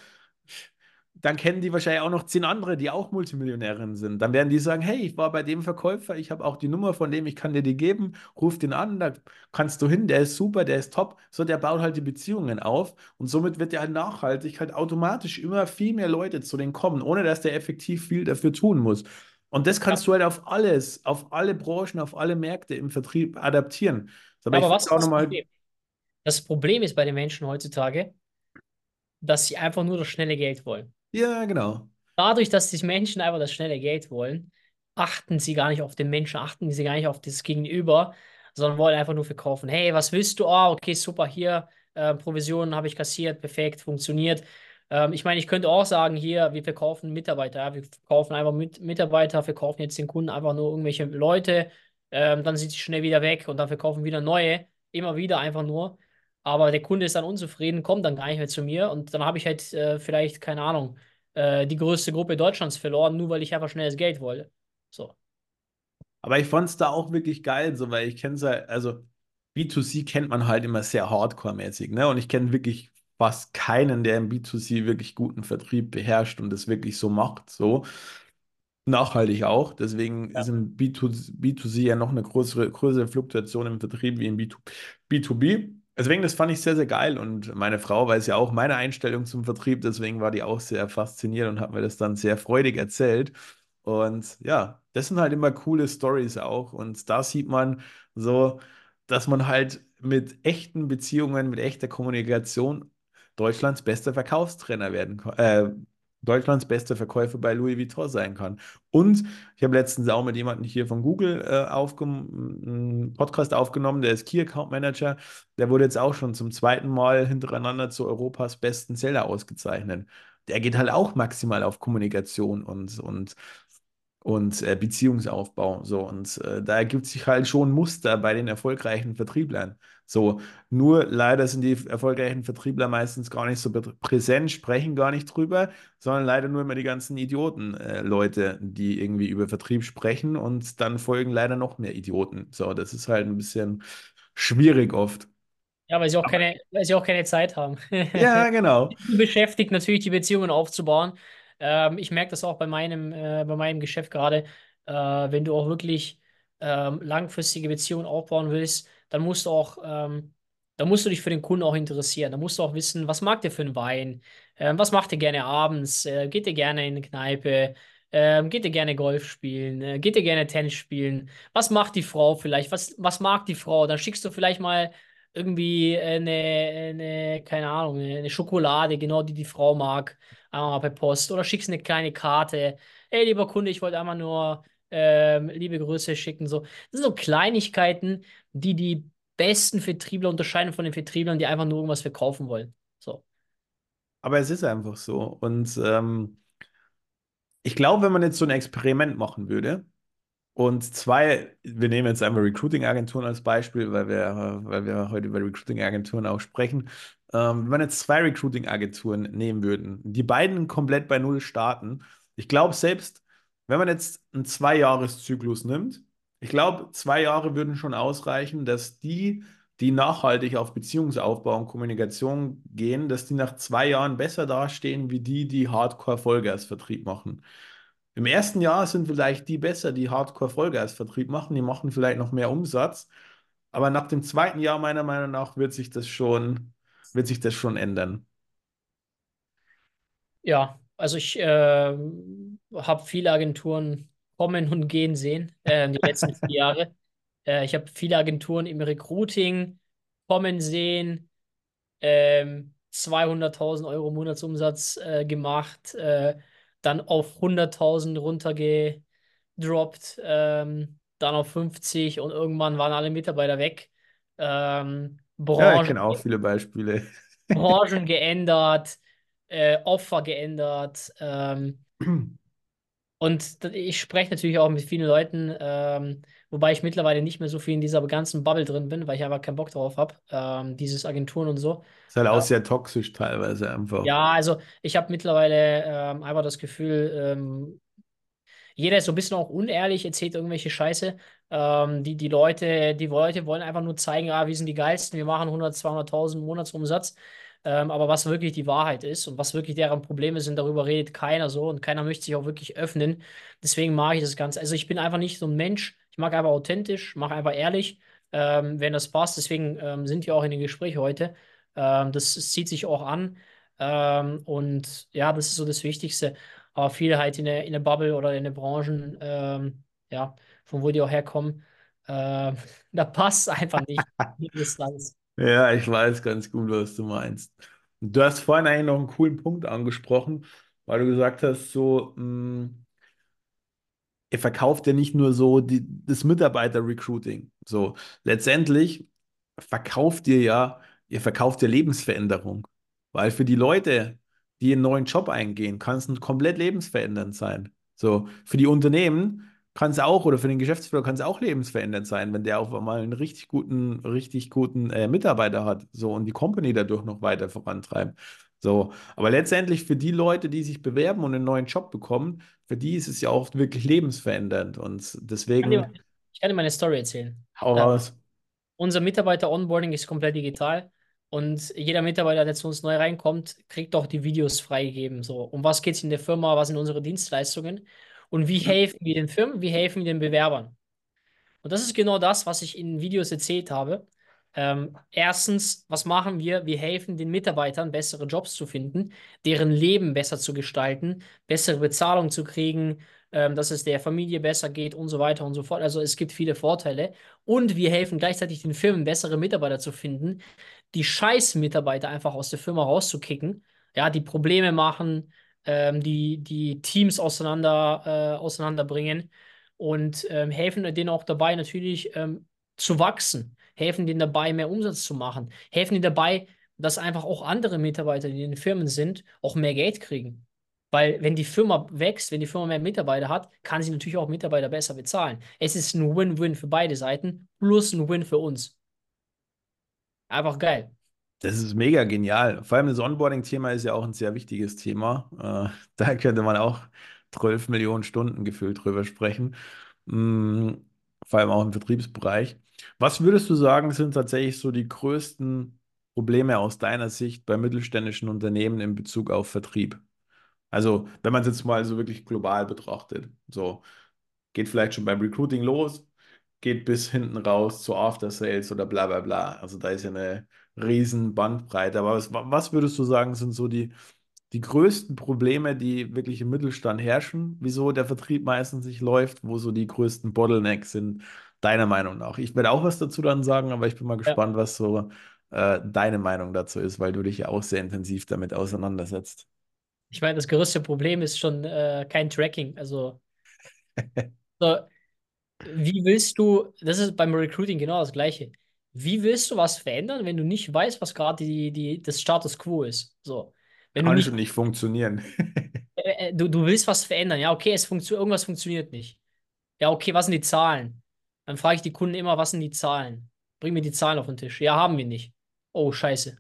dann kennen die wahrscheinlich auch noch zehn andere, die auch Multimillionärinnen sind. Dann werden die sagen, hey, ich war bei dem Verkäufer, ich habe auch die Nummer von dem, ich kann dir die geben, ruf den an, da kannst du hin, der ist super, der ist top. So, der baut halt die Beziehungen auf und somit wird der halt nachhaltig halt automatisch immer viel mehr Leute zu denen kommen, ohne dass der effektiv viel dafür tun muss. Und das Ja, kannst du halt auf alles, auf alle Branchen, auf alle Märkte im Vertrieb adaptieren. Aber aber was ist das nochmal, Problem? Das Problem ist bei den Menschen heutzutage, dass sie einfach nur das schnelle Geld wollen. Ja, genau. Dadurch, dass die Menschen einfach das schnelle Geld wollen, achten sie gar nicht auf den Menschen, achten sie gar nicht auf das Gegenüber, sondern wollen einfach nur verkaufen. Hey, was willst du? Ah, okay, super, hier, äh, Provisionen habe ich kassiert, perfekt, funktioniert. Ähm, ich meine, ich könnte auch sagen, hier, wir verkaufen Mitarbeiter, ja, wir verkaufen einfach mit Mitarbeiter, verkaufen jetzt den Kunden einfach nur irgendwelche Leute, ähm, dann sind sie schnell wieder weg und dann verkaufen wieder neue, immer wieder einfach nur. Aber der Kunde ist dann unzufrieden, kommt dann gar nicht mehr zu mir und dann habe ich halt äh, vielleicht, keine Ahnung, äh, die größte Gruppe Deutschlands verloren, nur weil ich einfach schnelles Geld wollte. So. Aber ich fand es da auch wirklich geil, so, weil ich kenne es halt, also B2C kennt man halt immer sehr hardcore-mäßig, ne? Und ich kenne wirklich fast keinen, der im B2C wirklich guten Vertrieb beherrscht und das wirklich so macht, so. Nachhaltig auch. Deswegen ist Ja. im B2, B2C ja noch eine größere, größere Fluktuation im Vertrieb wie im B2, B2B. Deswegen, das fand ich sehr, sehr geil. Und meine Frau weiß ja auch meine Einstellung zum Vertrieb. Deswegen war die auch sehr fasziniert und hat mir das dann sehr freudig erzählt. Und ja, das sind halt immer coole Stories auch. Und da sieht man so, dass man halt mit echten Beziehungen, mit echter Kommunikation Deutschlands bester Verkaufstrainer werden äh, Deutschlands bester Verkäufer bei Louis Vuitton sein kann. Und ich habe letztens auch mit jemandem hier von Google äh, aufgem- einen Podcast aufgenommen, der ist Key Account Manager. Der wurde jetzt auch schon zum zweiten Mal hintereinander zu Europas besten Seller ausgezeichnet. Der geht halt auch maximal auf Kommunikation und, und und äh, Beziehungsaufbau. So, und äh, da ergibt sich halt schon Muster bei den erfolgreichen Vertrieblern. So, nur leider sind die erfolgreichen Vertriebler meistens gar nicht so prä- präsent, sprechen gar nicht drüber, sondern leider nur immer die ganzen Idioten, äh, Leute, die irgendwie über Vertrieb sprechen und dann folgen leider noch mehr Idioten. So, das ist halt ein bisschen schwierig oft. Ja, weil sie auch keine, weil sie auch keine Zeit haben. Ja, genau. Beschäftigt natürlich die Beziehungen aufzubauen. Ähm, ich merke das auch bei meinem, äh, bei meinem Geschäft gerade. Äh, wenn du auch wirklich ähm, langfristige Beziehungen aufbauen willst, dann musst du auch, ähm, dann musst du dich für den Kunden auch interessieren. Dann musst du auch wissen, was mag der für einen Wein? Ähm, was macht er gerne abends? Äh, geht er gerne in eine Kneipe? Ähm, geht er gerne Golf spielen? Äh, geht er gerne Tennis spielen? Was macht die Frau vielleicht? Was, was mag die Frau? Dann schickst du vielleicht mal irgendwie eine, eine, keine Ahnung, eine Schokolade, genau die die Frau mag, einmal mal per Post oder schickst eine kleine Karte. Ey, lieber Kunde, ich wollte einmal nur ähm, liebe Grüße schicken. So. Das sind so Kleinigkeiten, die die besten Vertriebler unterscheiden von den Vertrieblern, die einfach nur irgendwas verkaufen wollen. So. Aber es ist einfach so. Und ähm, ich glaube, wenn man jetzt so ein Experiment machen würde, Und zwei, wir nehmen jetzt einmal Recruiting-Agenturen als Beispiel, weil wir, weil wir heute über Recruiting-Agenturen auch sprechen. Ähm, wenn man jetzt zwei Recruiting-Agenturen nehmen würden, die beiden komplett bei Null starten, ich glaube selbst, wenn man jetzt einen Zwei-Jahres-Zyklus nimmt, ich glaube, zwei Jahre würden schon ausreichen, dass die, die nachhaltig auf Beziehungsaufbau und Kommunikation gehen, dass die nach zwei Jahren besser dastehen, wie die, die Hardcore-Vollgas-Vertrieb machen. Im ersten Jahr sind vielleicht die besser, die Hardcore-Vollgas-Vertrieb machen. Die machen vielleicht noch mehr Umsatz. Aber nach dem zweiten Jahr, meiner Meinung nach, wird sich das schon, wird sich das schon ändern. Ja, also ich ähm, habe viele Agenturen kommen und gehen sehen, äh, die letzten vier Jahre. Äh, ich habe viele Agenturen im Recruiting kommen sehen. ähm, 200.000 Euro Monatsumsatz äh, gemacht, äh, dann auf 100.000 runtergedroppt, ähm, dann auf 50 und irgendwann waren alle Mitarbeiter weg. Ähm, Ja, ich Branchen, kenne auch viele Beispiele. Branchen geändert, äh, Opfer geändert. Ähm, und ich spreche natürlich auch mit vielen Leuten, ähm, wobei ich mittlerweile nicht mehr so viel in dieser ganzen Bubble drin bin, weil ich einfach keinen Bock drauf habe, ähm, dieses Agenturen und so. Ist halt auch Äh, sehr toxisch teilweise einfach. Ja, also ich habe mittlerweile ähm, einfach das Gefühl, ähm, jeder ist so ein bisschen auch unehrlich, erzählt irgendwelche Scheiße. Ähm, die, die Leute, die Leute wollen einfach nur zeigen, ah, wir sind die Geilsten, wir machen 100, 200.000 Monatsumsatz. Ähm, aber was wirklich die Wahrheit ist und was wirklich deren Probleme sind, darüber redet keiner so und keiner möchte sich auch wirklich öffnen. Deswegen mag ich das Ganze. Also ich bin einfach nicht so ein Mensch. Mag einfach authentisch, mache einfach ehrlich, ähm, wenn das passt. Deswegen ähm, sind wir auch in dem Gespräch heute. Ähm, das, zieht sich auch an. Ähm, und ja, das ist so das Wichtigste. Aber viele halt in der, in der Bubble oder in den Branchen, ähm, ja, von wo die auch herkommen, äh, da passt einfach nicht. Ja, ich weiß ganz gut, was du meinst. Du hast vorhin eigentlich noch einen coolen Punkt angesprochen, weil du gesagt hast, so, mh, ihr verkauft ja nicht nur so die, das Mitarbeiter-Recruiting. So, letztendlich verkauft ihr ja, ihr verkauft ja Lebensveränderung. Weil für die Leute, die einen neuen Job eingehen, kann es komplett lebensverändernd sein. So, für die Unternehmen kann es auch, oder für den Geschäftsführer kann es auch lebensverändernd sein, wenn der auf einmal einen richtig guten, richtig guten äh, Mitarbeiter hat, so und die Company dadurch noch weiter vorantreibt. So, aber letztendlich für die Leute, die sich bewerben und einen neuen Job bekommen, für die ist es ja oft wirklich lebensverändernd. Und Ich kann dir, deswegen ich kann dir meine Story erzählen. hau raus. unser Mitarbeiter-Onboarding ist komplett digital und jeder Mitarbeiter, der zu uns neu reinkommt, kriegt auch die Videos freigegeben. So, um was geht es in der Firma, was sind unsere Dienstleistungen und wie helfen wir den Firmen, wie helfen wir den Bewerbern. Und das ist genau das, was ich in Videos erzählt habe. Ähm, erstens, was machen wir? Wir helfen den Mitarbeitern, bessere Jobs zu finden, deren Leben besser zu gestalten, bessere Bezahlung zu kriegen, ähm, dass es der Familie besser geht und so weiter und so fort. Also es gibt viele Vorteile. Und wir helfen gleichzeitig den Firmen, bessere Mitarbeiter zu finden, die Scheiß-Mitarbeiter einfach aus der Firma rauszukicken, ja, die Probleme machen, ähm, die, die Teams auseinander, äh, auseinanderbringen und ähm, helfen denen auch dabei natürlich ähm, zu wachsen, helfen denen dabei, mehr Umsatz zu machen, helfen denen dabei, dass einfach auch andere Mitarbeiter, die in den Firmen sind, auch mehr Geld kriegen. Weil wenn die Firma wächst, wenn die Firma mehr Mitarbeiter hat, kann sie natürlich auch Mitarbeiter besser bezahlen. Es ist ein Win-Win für beide Seiten, plus ein Win für uns. Einfach geil. Das ist mega genial. Vor allem das Onboarding-Thema ist ja auch ein sehr wichtiges Thema. Äh, da könnte man auch 12 Millionen Stunden gefühlt drüber sprechen. Mm, vor allem auch im Vertriebsbereich. Was würdest du sagen, sind tatsächlich so die größten Probleme aus deiner Sicht bei mittelständischen Unternehmen in Bezug auf Vertrieb? Also, wenn man es jetzt mal so wirklich global betrachtet. So, geht vielleicht schon beim Recruiting los, geht bis hinten raus zu After Sales oder bla bla bla. Also da ist ja eine riesen Bandbreite. Aber was, was würdest du sagen, sind so die, die größten Probleme, die wirklich im Mittelstand herrschen? Wieso der Vertrieb meistens nicht läuft? Wo so die größten Bottlenecks sind, deiner Meinung nach? Ich werde auch was dazu dann sagen, aber ich bin mal Ja. gespannt, was so äh, deine Meinung dazu ist, weil du dich ja auch sehr intensiv damit auseinandersetzt. Ich meine, das größte Problem ist schon äh, kein Tracking. Also, so, wie willst du, das ist beim Recruiting genau das Gleiche. Wie willst du was verändern, wenn du nicht weißt, was gerade die, die, das Status quo ist? So, wenn du Kann schon nicht, nicht funktionieren. äh, äh, du, du willst was verändern. Ja, okay, es funktioniert, irgendwas funktioniert nicht. Ja, okay, was sind die Zahlen? Dann frage ich die Kunden immer, was sind die Zahlen? Bring mir die Zahlen auf den Tisch. Ja, haben wir nicht. Oh, scheiße.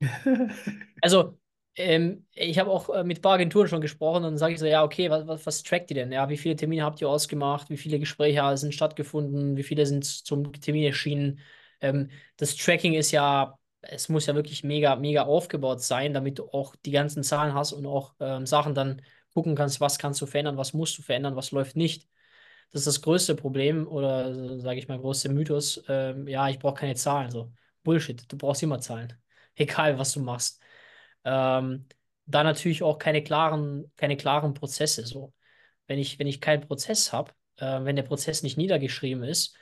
Also, ähm, ich habe auch äh, mit ein paar Agenturen schon gesprochen und dann sage ich so, ja, okay, was, was, was trackt ihr denn? Ja, wie viele Termine habt ihr ausgemacht? Wie viele Gespräche sind stattgefunden? Wie viele sind zum Termin erschienen? Ähm, das Tracking ist ja, es muss ja wirklich mega, mega aufgebaut sein, damit du auch die ganzen Zahlen hast und auch ähm, Sachen dann gucken kannst, was kannst du verändern, was musst du verändern, was läuft nicht. Das ist das größte Problem oder sage ich mal, größte Mythos. Ähm, ja, ich brauche keine Zahlen. So, Bullshit, du brauchst immer Zahlen. Egal, was du machst. Ähm, da natürlich auch keine klaren, keine klaren Prozesse. So, wenn ich, wenn ich keinen Prozess habe, äh, wenn der Prozess nicht niedergeschrieben ist,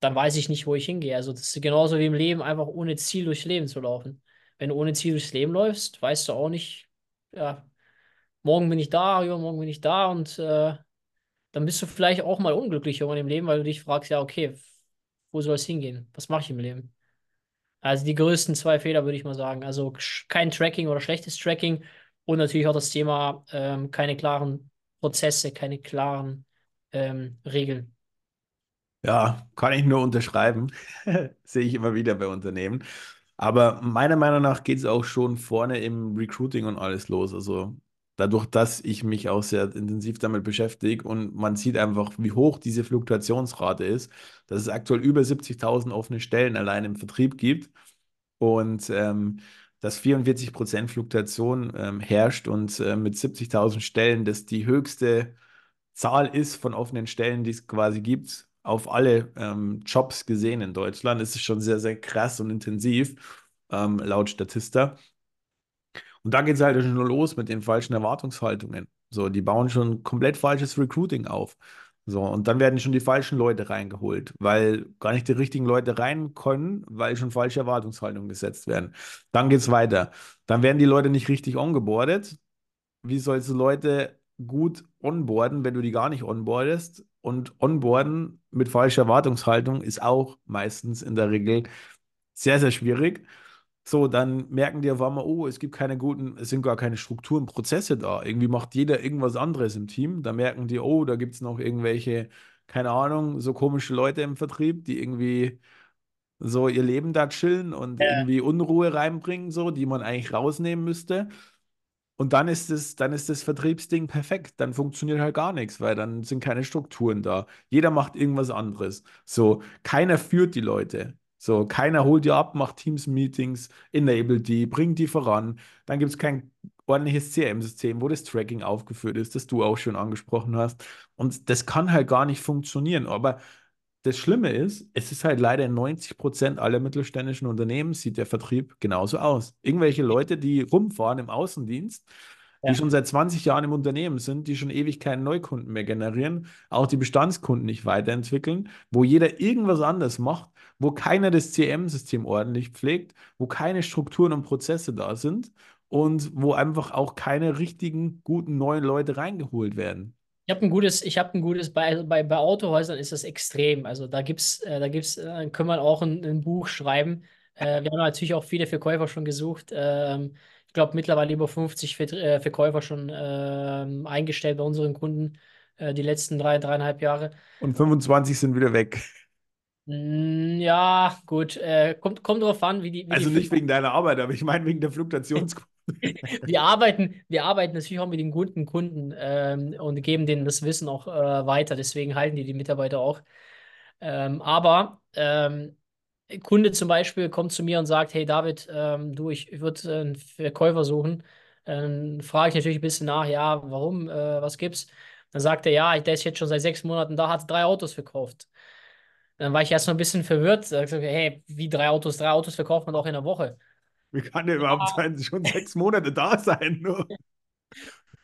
dann weiß ich nicht, wo ich hingehe. Also das ist genauso wie im Leben, einfach ohne Ziel durchs Leben zu laufen. Wenn du ohne Ziel durchs Leben läufst, weißt du auch nicht, ja, morgen bin ich da, übermorgen bin ich da und äh, dann bist du vielleicht auch mal unglücklich irgendwann im Leben, weil du dich fragst, ja, okay, wo soll es hingehen? Was mache ich im Leben? Also die größten zwei Fehler würde ich mal sagen. Also kein Tracking oder schlechtes Tracking und natürlich auch das Thema ähm, keine klaren Prozesse, keine klaren ähm, Regeln. Ja, kann ich nur unterschreiben. Sehe ich immer wieder bei Unternehmen. Aber meiner Meinung nach geht es auch schon vorne im Recruiting und alles los. Also dadurch, dass ich mich auch sehr intensiv damit beschäftige und man sieht einfach, wie hoch diese Fluktuationsrate ist, dass es aktuell über 70.000 offene Stellen allein im Vertrieb gibt. Und ähm, dass 44% Fluktuation ähm, herrscht und äh, mit 70.000 Stellen das die höchste Zahl ist von offenen Stellen, die es quasi gibt, auf alle ähm, Jobs gesehen in Deutschland, ist es schon sehr, sehr krass und intensiv, ähm, laut Statista. Und da geht es halt schon los mit den falschen Erwartungshaltungen. So, die bauen schon komplett falsches Recruiting auf. So, und dann werden schon die falschen Leute reingeholt, weil gar nicht die richtigen Leute rein können, weil schon falsche Erwartungshaltungen gesetzt werden. Dann geht es weiter. Dann werden die Leute nicht richtig ongeboardet. Wie sollst du Leute gut onboarden, wenn du die gar nicht onboardest? Und onboarden mit falscher Erwartungshaltung ist auch meistens in der Regel sehr, sehr schwierig. So, dann merken die auf einmal, oh, es gibt keine guten, es sind gar keine Strukturen, Prozesse da. Irgendwie macht jeder irgendwas anderes im Team. Da merken die, oh, da gibt es noch irgendwelche, keine Ahnung, so komische Leute im Vertrieb, die irgendwie so ihr Leben da chillen und Ja. irgendwie Unruhe reinbringen, so, die man eigentlich rausnehmen müsste. Und dann ist das, dann ist das Vertriebsding perfekt. Dann funktioniert halt gar nichts, weil dann sind keine Strukturen da. Jeder macht irgendwas anderes. So, keiner führt die Leute. So, keiner holt die ab, macht Teams-Meetings, enabled die, bringt die voran. Dann gibt es kein ordentliches CRM-System, wo das Tracking aufgeführt ist, das du auch schon angesprochen hast. Und das kann halt gar nicht funktionieren. Aber das Schlimme ist, es ist halt leider in 90 Prozent aller mittelständischen Unternehmen sieht der Vertrieb genauso aus. Irgendwelche Leute, die rumfahren im Außendienst, die Ja. schon seit 20 Jahren im Unternehmen sind, die schon ewig keine Neukunden mehr generieren, auch die Bestandskunden nicht weiterentwickeln, wo jeder irgendwas anderes macht, wo keiner das CRM-System ordentlich pflegt, wo keine Strukturen und Prozesse da sind und wo einfach auch keine richtigen, guten neuen Leute reingeholt werden. Ich habe ein gutes, ich habe ein gutes, bei, also bei, bei Autohäusern ist das extrem. Also da gibt's, äh, da gibt's, äh, können wir auch ein, ein Buch schreiben. Äh, wir haben natürlich auch viele Verkäufer schon gesucht. Ähm, ich glaube mittlerweile über 50 Vert- äh, Verkäufer schon ähm, eingestellt bei unseren Kunden äh, die letzten drei, dreieinhalb Jahre. Und 25 sind wieder weg. Mm, ja, gut. Äh, kommt, kommt drauf an, wie die, wie die Also nicht Firma wegen deiner Arbeit, aber ich meine wegen der Fluktuationsquote. Wir arbeiten, wir arbeiten natürlich auch mit den guten Kunden ähm, und geben denen das Wissen auch äh, weiter. Deswegen halten die die Mitarbeiter auch. Ähm, aber ähm, Kunde zum Beispiel kommt zu mir und sagt, hey David, ähm, du, ich, ich würde einen Verkäufer suchen. Dann frage ich natürlich ein bisschen nach, ja, warum, äh, was gibt's? Dann sagt er, ja, der ist jetzt schon seit sechs Monaten da, hat drei Autos verkauft. Dann war ich erst mal ein bisschen verwirrt. Gesagt, hey, wie drei Autos? Drei Autos verkauft man doch in der Woche. Wie kann der überhaupt sein, schon sechs Monate da sein? Nur?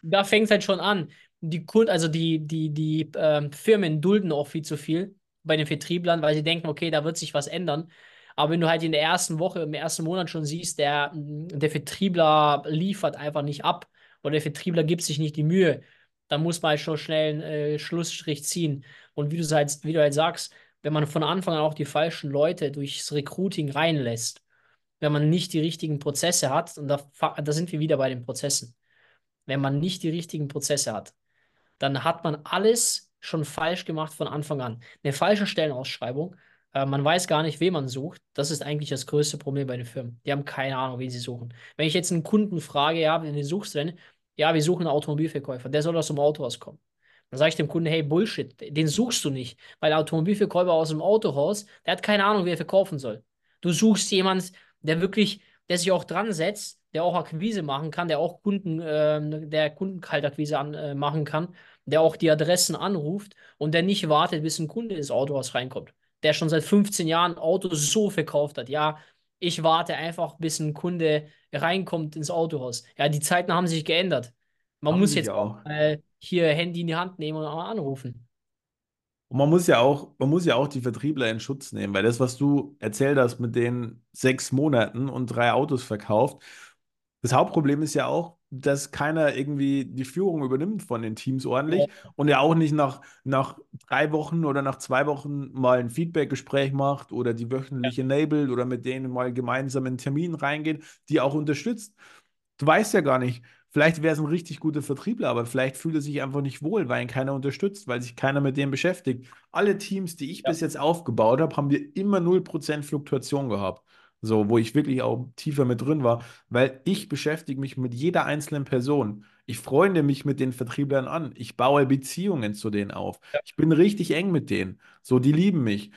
da fängt es halt schon an. Die Kunden, also die, die, die ähm, Firmen dulden auch viel zu viel bei den Vertrieblern, weil sie denken, okay, da wird sich was ändern. Aber wenn du halt in der ersten Woche, im ersten Monat schon siehst, der, der Vertriebler liefert einfach nicht ab oder der Vertriebler gibt sich nicht die Mühe, dann muss man halt schon schnell einen äh, Schlussstrich ziehen. Und wie du halt, wie du halt sagst, wenn man von Anfang an auch die falschen Leute durchs Recruiting reinlässt, wenn man nicht die richtigen Prozesse hat, und da, da sind wir wieder bei den Prozessen wenn man nicht die richtigen Prozesse hat, dann hat man alles schon falsch gemacht von Anfang an. Eine falsche Stellenausschreibung, äh, man weiß gar nicht, wen man sucht. Das ist eigentlich das größte Problem bei den Firmen. Die haben keine Ahnung, wen sie suchen. Wenn ich jetzt einen Kunden frage, ja, wen suchst du denn? Ja, wir suchen einen Automobilverkäufer, der soll aus dem Autohaus kommen. Dann sage ich dem Kunden, hey, Bullshit, den suchst du nicht, weil der Automobilverkäufer aus dem Autohaus, der hat keine Ahnung, wie er verkaufen soll. Du suchst jemanden, der wirklich, der sich auch dran setzt, der auch Akquise machen kann, der auch Kunden, ähm, der Kundenkaltakquise an, äh, machen kann, der auch die Adressen anruft und der nicht wartet, bis ein Kunde ins Autohaus reinkommt, der schon seit 15 Jahren Autos so verkauft hat. Ja, ich warte einfach, bis ein Kunde reinkommt ins Autohaus. Ja, die Zeiten haben sich geändert. Man Haben muss jetzt auch mal hier Handy in die Hand nehmen und auch anrufen. Und man muss ja auch, man muss ja auch die Vertriebler in Schutz nehmen, weil das, was du erzählt hast mit den sechs Monaten und drei Autos verkauft, das Hauptproblem ist ja auch, dass keiner irgendwie die Führung übernimmt von den Teams ordentlich und ja auch nicht nach, nach drei Wochen oder nach zwei Wochen mal ein Feedback-Gespräch macht oder die wöchentlich enabled oder mit denen mal gemeinsam in einen Termin reingeht, die auch unterstützt. Du weißt ja gar nicht, vielleicht wäre es ein richtig guter Vertriebler, aber vielleicht fühlt er sich einfach nicht wohl, weil ihn keiner unterstützt, weil sich keiner mit dem beschäftigt. Alle Teams, die ich Ja. bis jetzt aufgebaut habe, haben wir immer 0% Fluktuation gehabt. So, wo ich wirklich auch tiefer mit drin war, weil ich beschäftige mich mit jeder einzelnen Person. Ich freunde mich mit den Vertrieblern an. Ich baue Beziehungen zu denen auf. Ich bin richtig eng mit denen. So, die lieben mich.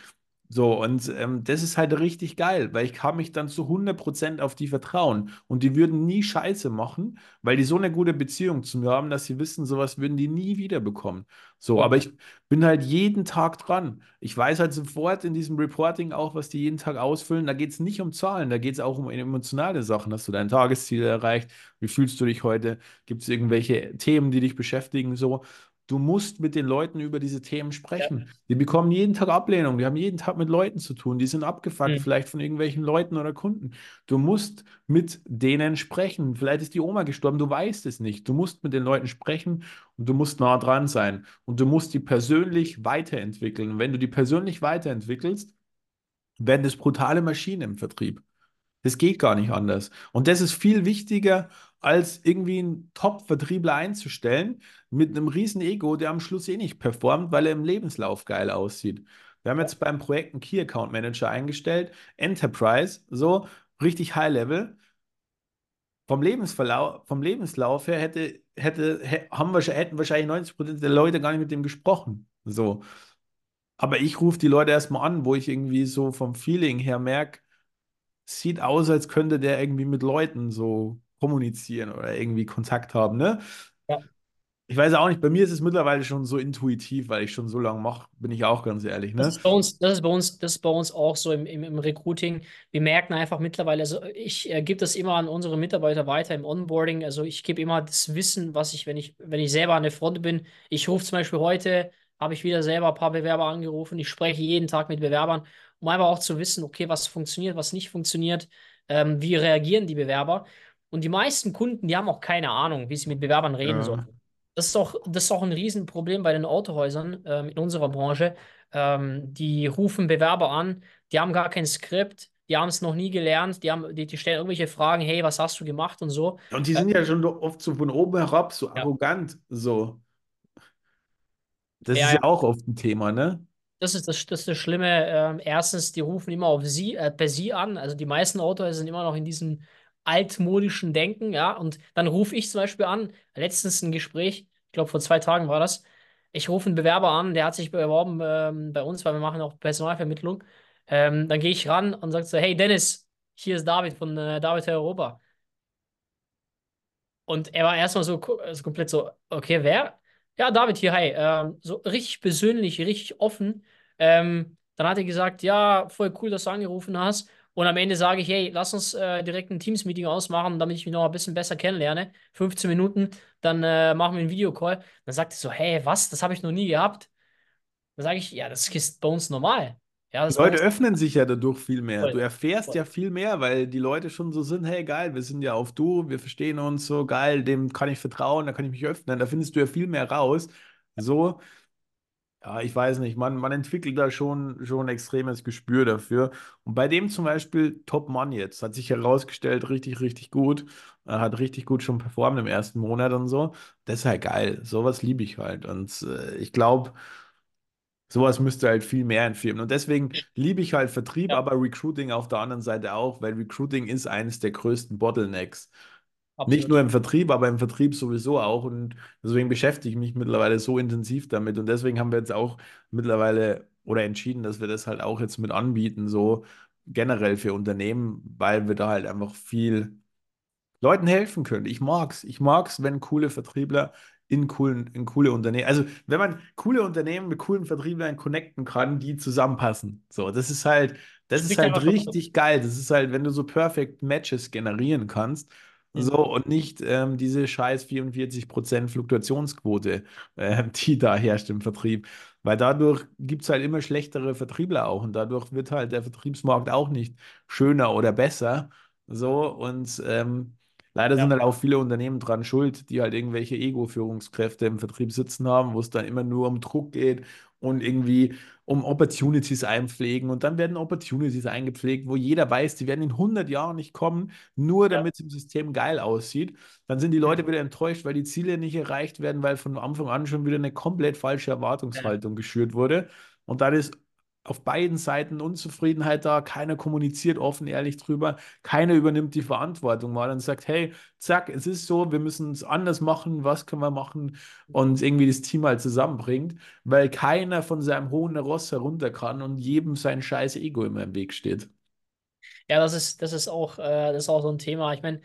So, und ähm, das ist halt richtig geil, weil ich kann mich dann zu 100% auf die vertrauen. Und die würden nie Scheiße machen, weil die so eine gute Beziehung zu mir haben, dass sie wissen, sowas würden die nie wieder bekommen. So, aber ich bin halt jeden Tag dran. Ich weiß halt sofort in diesem Reporting auch, was die jeden Tag ausfüllen. Da geht es nicht um Zahlen, da geht es auch um emotionale Sachen. Hast du dein Tagesziel erreicht? Wie fühlst du dich heute? Gibt es irgendwelche Themen, die dich beschäftigen? So. Du musst mit den Leuten über diese Themen ja. sprechen. Die bekommen jeden Tag Ablehnung. Die haben jeden Tag mit Leuten zu tun. Die sind abgefuckt, Hm. vielleicht von irgendwelchen Leuten oder Kunden. Du musst mit denen sprechen. Vielleicht ist die Oma gestorben, du weißt es nicht. Du musst mit den Leuten sprechen und du musst nah dran sein. Und du musst die persönlich weiterentwickeln. Und wenn du die persönlich weiterentwickelst, werden das brutale Maschinen im Vertrieb. Das geht gar nicht anders. Und das ist viel wichtiger, als irgendwie einen Top-Vertriebler einzustellen mit einem riesen Ego, der am Schluss eh nicht performt, weil er im Lebenslauf geil aussieht. Wir haben jetzt beim Projekt einen Key Account Manager eingestellt, Enterprise, so richtig High Level. Vom vom Lebenslauf her hätte, hätte, hä- haben wir, hätten wahrscheinlich 90% der Leute gar nicht mit dem gesprochen. So. Aber ich rufe die Leute erstmal an, wo ich irgendwie so vom Feeling her merke, sieht aus, als könnte der irgendwie mit Leuten so kommunizieren oder irgendwie Kontakt haben, ne? ja. Ich weiß auch nicht, bei mir ist es mittlerweile schon so intuitiv, weil ich schon so lange mache, bin ich auch ganz ehrlich, Das ne? ist bei uns, das ist bei uns, das ist bei uns auch so im, im, im Recruiting. Wir merken einfach mittlerweile, also ich äh, gebe das immer an unsere Mitarbeiter weiter im Onboarding. Also ich gebe immer das Wissen, was ich, wenn ich, wenn ich selber an der Front bin. Ich rufe zum Beispiel heute, habe ich wieder selber ein paar Bewerber angerufen. Ich spreche jeden Tag mit Bewerbern, um einfach auch zu wissen, okay, was funktioniert, was nicht funktioniert, ähm, wie reagieren die Bewerber. Und die meisten Kunden, die haben auch keine Ahnung, wie sie mit Bewerbern reden Ja. sollen. Das ist auch, das ist auch ein Riesenproblem bei den Autohäusern ähm, in unserer Branche. Ähm, die rufen Bewerber an, die haben gar kein Skript, die haben es noch nie gelernt, die haben, die, die stellen irgendwelche Fragen, hey, was hast du gemacht und so. Und die Äh, sind ja schon doch oft so von oben herab, so ja, arrogant, so. Das ist ja, ja ja. auch oft ein Thema, ne? Das ist das, das ist das Schlimme. Ähm, erstens, die rufen immer auf sie, äh, per sie an. Also die meisten Autohäuser sind immer noch in diesem altmodischen Denken, ja. Und dann rufe ich zum Beispiel an, letztens ein Gespräch, ich glaube vor zwei Tagen war das. Ich rufe einen Bewerber an, der hat sich beworben ähm, bei uns, weil wir machen auch Personalvermittlung. Ähm, dann gehe ich ran und sage so, hey Dennis, hier ist David von äh, David Europa. Und er war erstmal so, ko- also komplett so, okay, wer? Ja, David hier, hi. Ähm, so richtig persönlich, richtig offen. Ähm, dann hat er gesagt, ja, voll cool, dass du angerufen hast. Und am Ende sage ich, hey, lass uns äh, direkt ein Teams-Meeting ausmachen, damit ich mich noch ein bisschen besser kennenlerne. 15 Minuten, dann äh, machen wir einen Videocall. Dann sagt er so, hey, was? Das habe ich noch nie gehabt. Dann sage ich, ja, das ist bei uns normal. Ja, Die Leute öffnen sich ja dadurch viel mehr. Du voll. erfährst voll. ja viel mehr, weil die Leute schon so sind, hey geil, wir sind ja auf Du, wir verstehen uns so geil, dem kann ich vertrauen, da kann ich mich öffnen, da findest du ja viel mehr raus. So, Ja, ich weiß nicht, man, man entwickelt da schon, schon ein extremes Gespür dafür. Und bei dem zum Beispiel Top Mann jetzt, hat sich herausgestellt, richtig, richtig gut. Er hat richtig gut schon performt im ersten Monat und so. Das ist halt geil. Sowas liebe ich halt. Und äh, ich glaube, sowas müsste halt viel mehr in Firmen. Und deswegen liebe ich halt Vertrieb, Ja, aber Recruiting auf der anderen Seite auch, weil Recruiting ist eines der größten Bottlenecks. Nicht nur absolut. im Vertrieb, aber im Vertrieb sowieso auch. Und deswegen beschäftige ich mich mittlerweile so intensiv damit. Und deswegen haben wir jetzt auch mittlerweile oder entschieden, dass wir das halt auch jetzt mit anbieten, so generell für Unternehmen, weil wir da halt einfach viel Leuten helfen können. Ich mag's. Ich mag's, wenn coole Vertriebler in coolen, in coole Unternehmen, also wenn man coole Unternehmen mit coolen Vertrieblern connecten kann, die zusammenpassen. So, das ist halt, das ist Spricht halt richtig geil. Das ist halt, wenn du so Perfect Matches generieren kannst. So, und nicht ähm, diese scheiß 44% Fluktuationsquote, äh, die da herrscht im Vertrieb. Weil dadurch gibt es halt immer schlechtere Vertriebler auch und dadurch wird halt der Vertriebsmarkt auch nicht schöner oder besser. So, und ähm, Leider sind Ja, halt auch viele Unternehmen dran schuld, die halt irgendwelche Ego-Führungskräfte im Vertrieb sitzen haben, wo es dann immer nur um Druck geht und irgendwie um Opportunities einpflegen. Und dann werden Opportunities eingepflegt, wo jeder weiß, die werden in 100 Jahren nicht kommen, nur ja. damit es im System geil aussieht. Dann sind die. Leute wieder enttäuscht, weil die Ziele nicht erreicht werden, weil von Anfang an schon wieder eine komplett falsche Ja. Erwartungshaltung geschürt wurde. Und dann ist auf beiden Seiten Unzufriedenheit da, keiner kommuniziert offen, ehrlich drüber, keiner übernimmt die Verantwortung mal und sagt, hey, zack, es ist so, wir müssen es anders machen, was können wir machen und irgendwie das Team halt zusammenbringt, weil keiner von seinem hohen Ross herunter kann und jedem sein scheiß Ego immer im Weg steht. Ja, das ist, das ist auch, äh, das ist auch so ein Thema. Ich meine,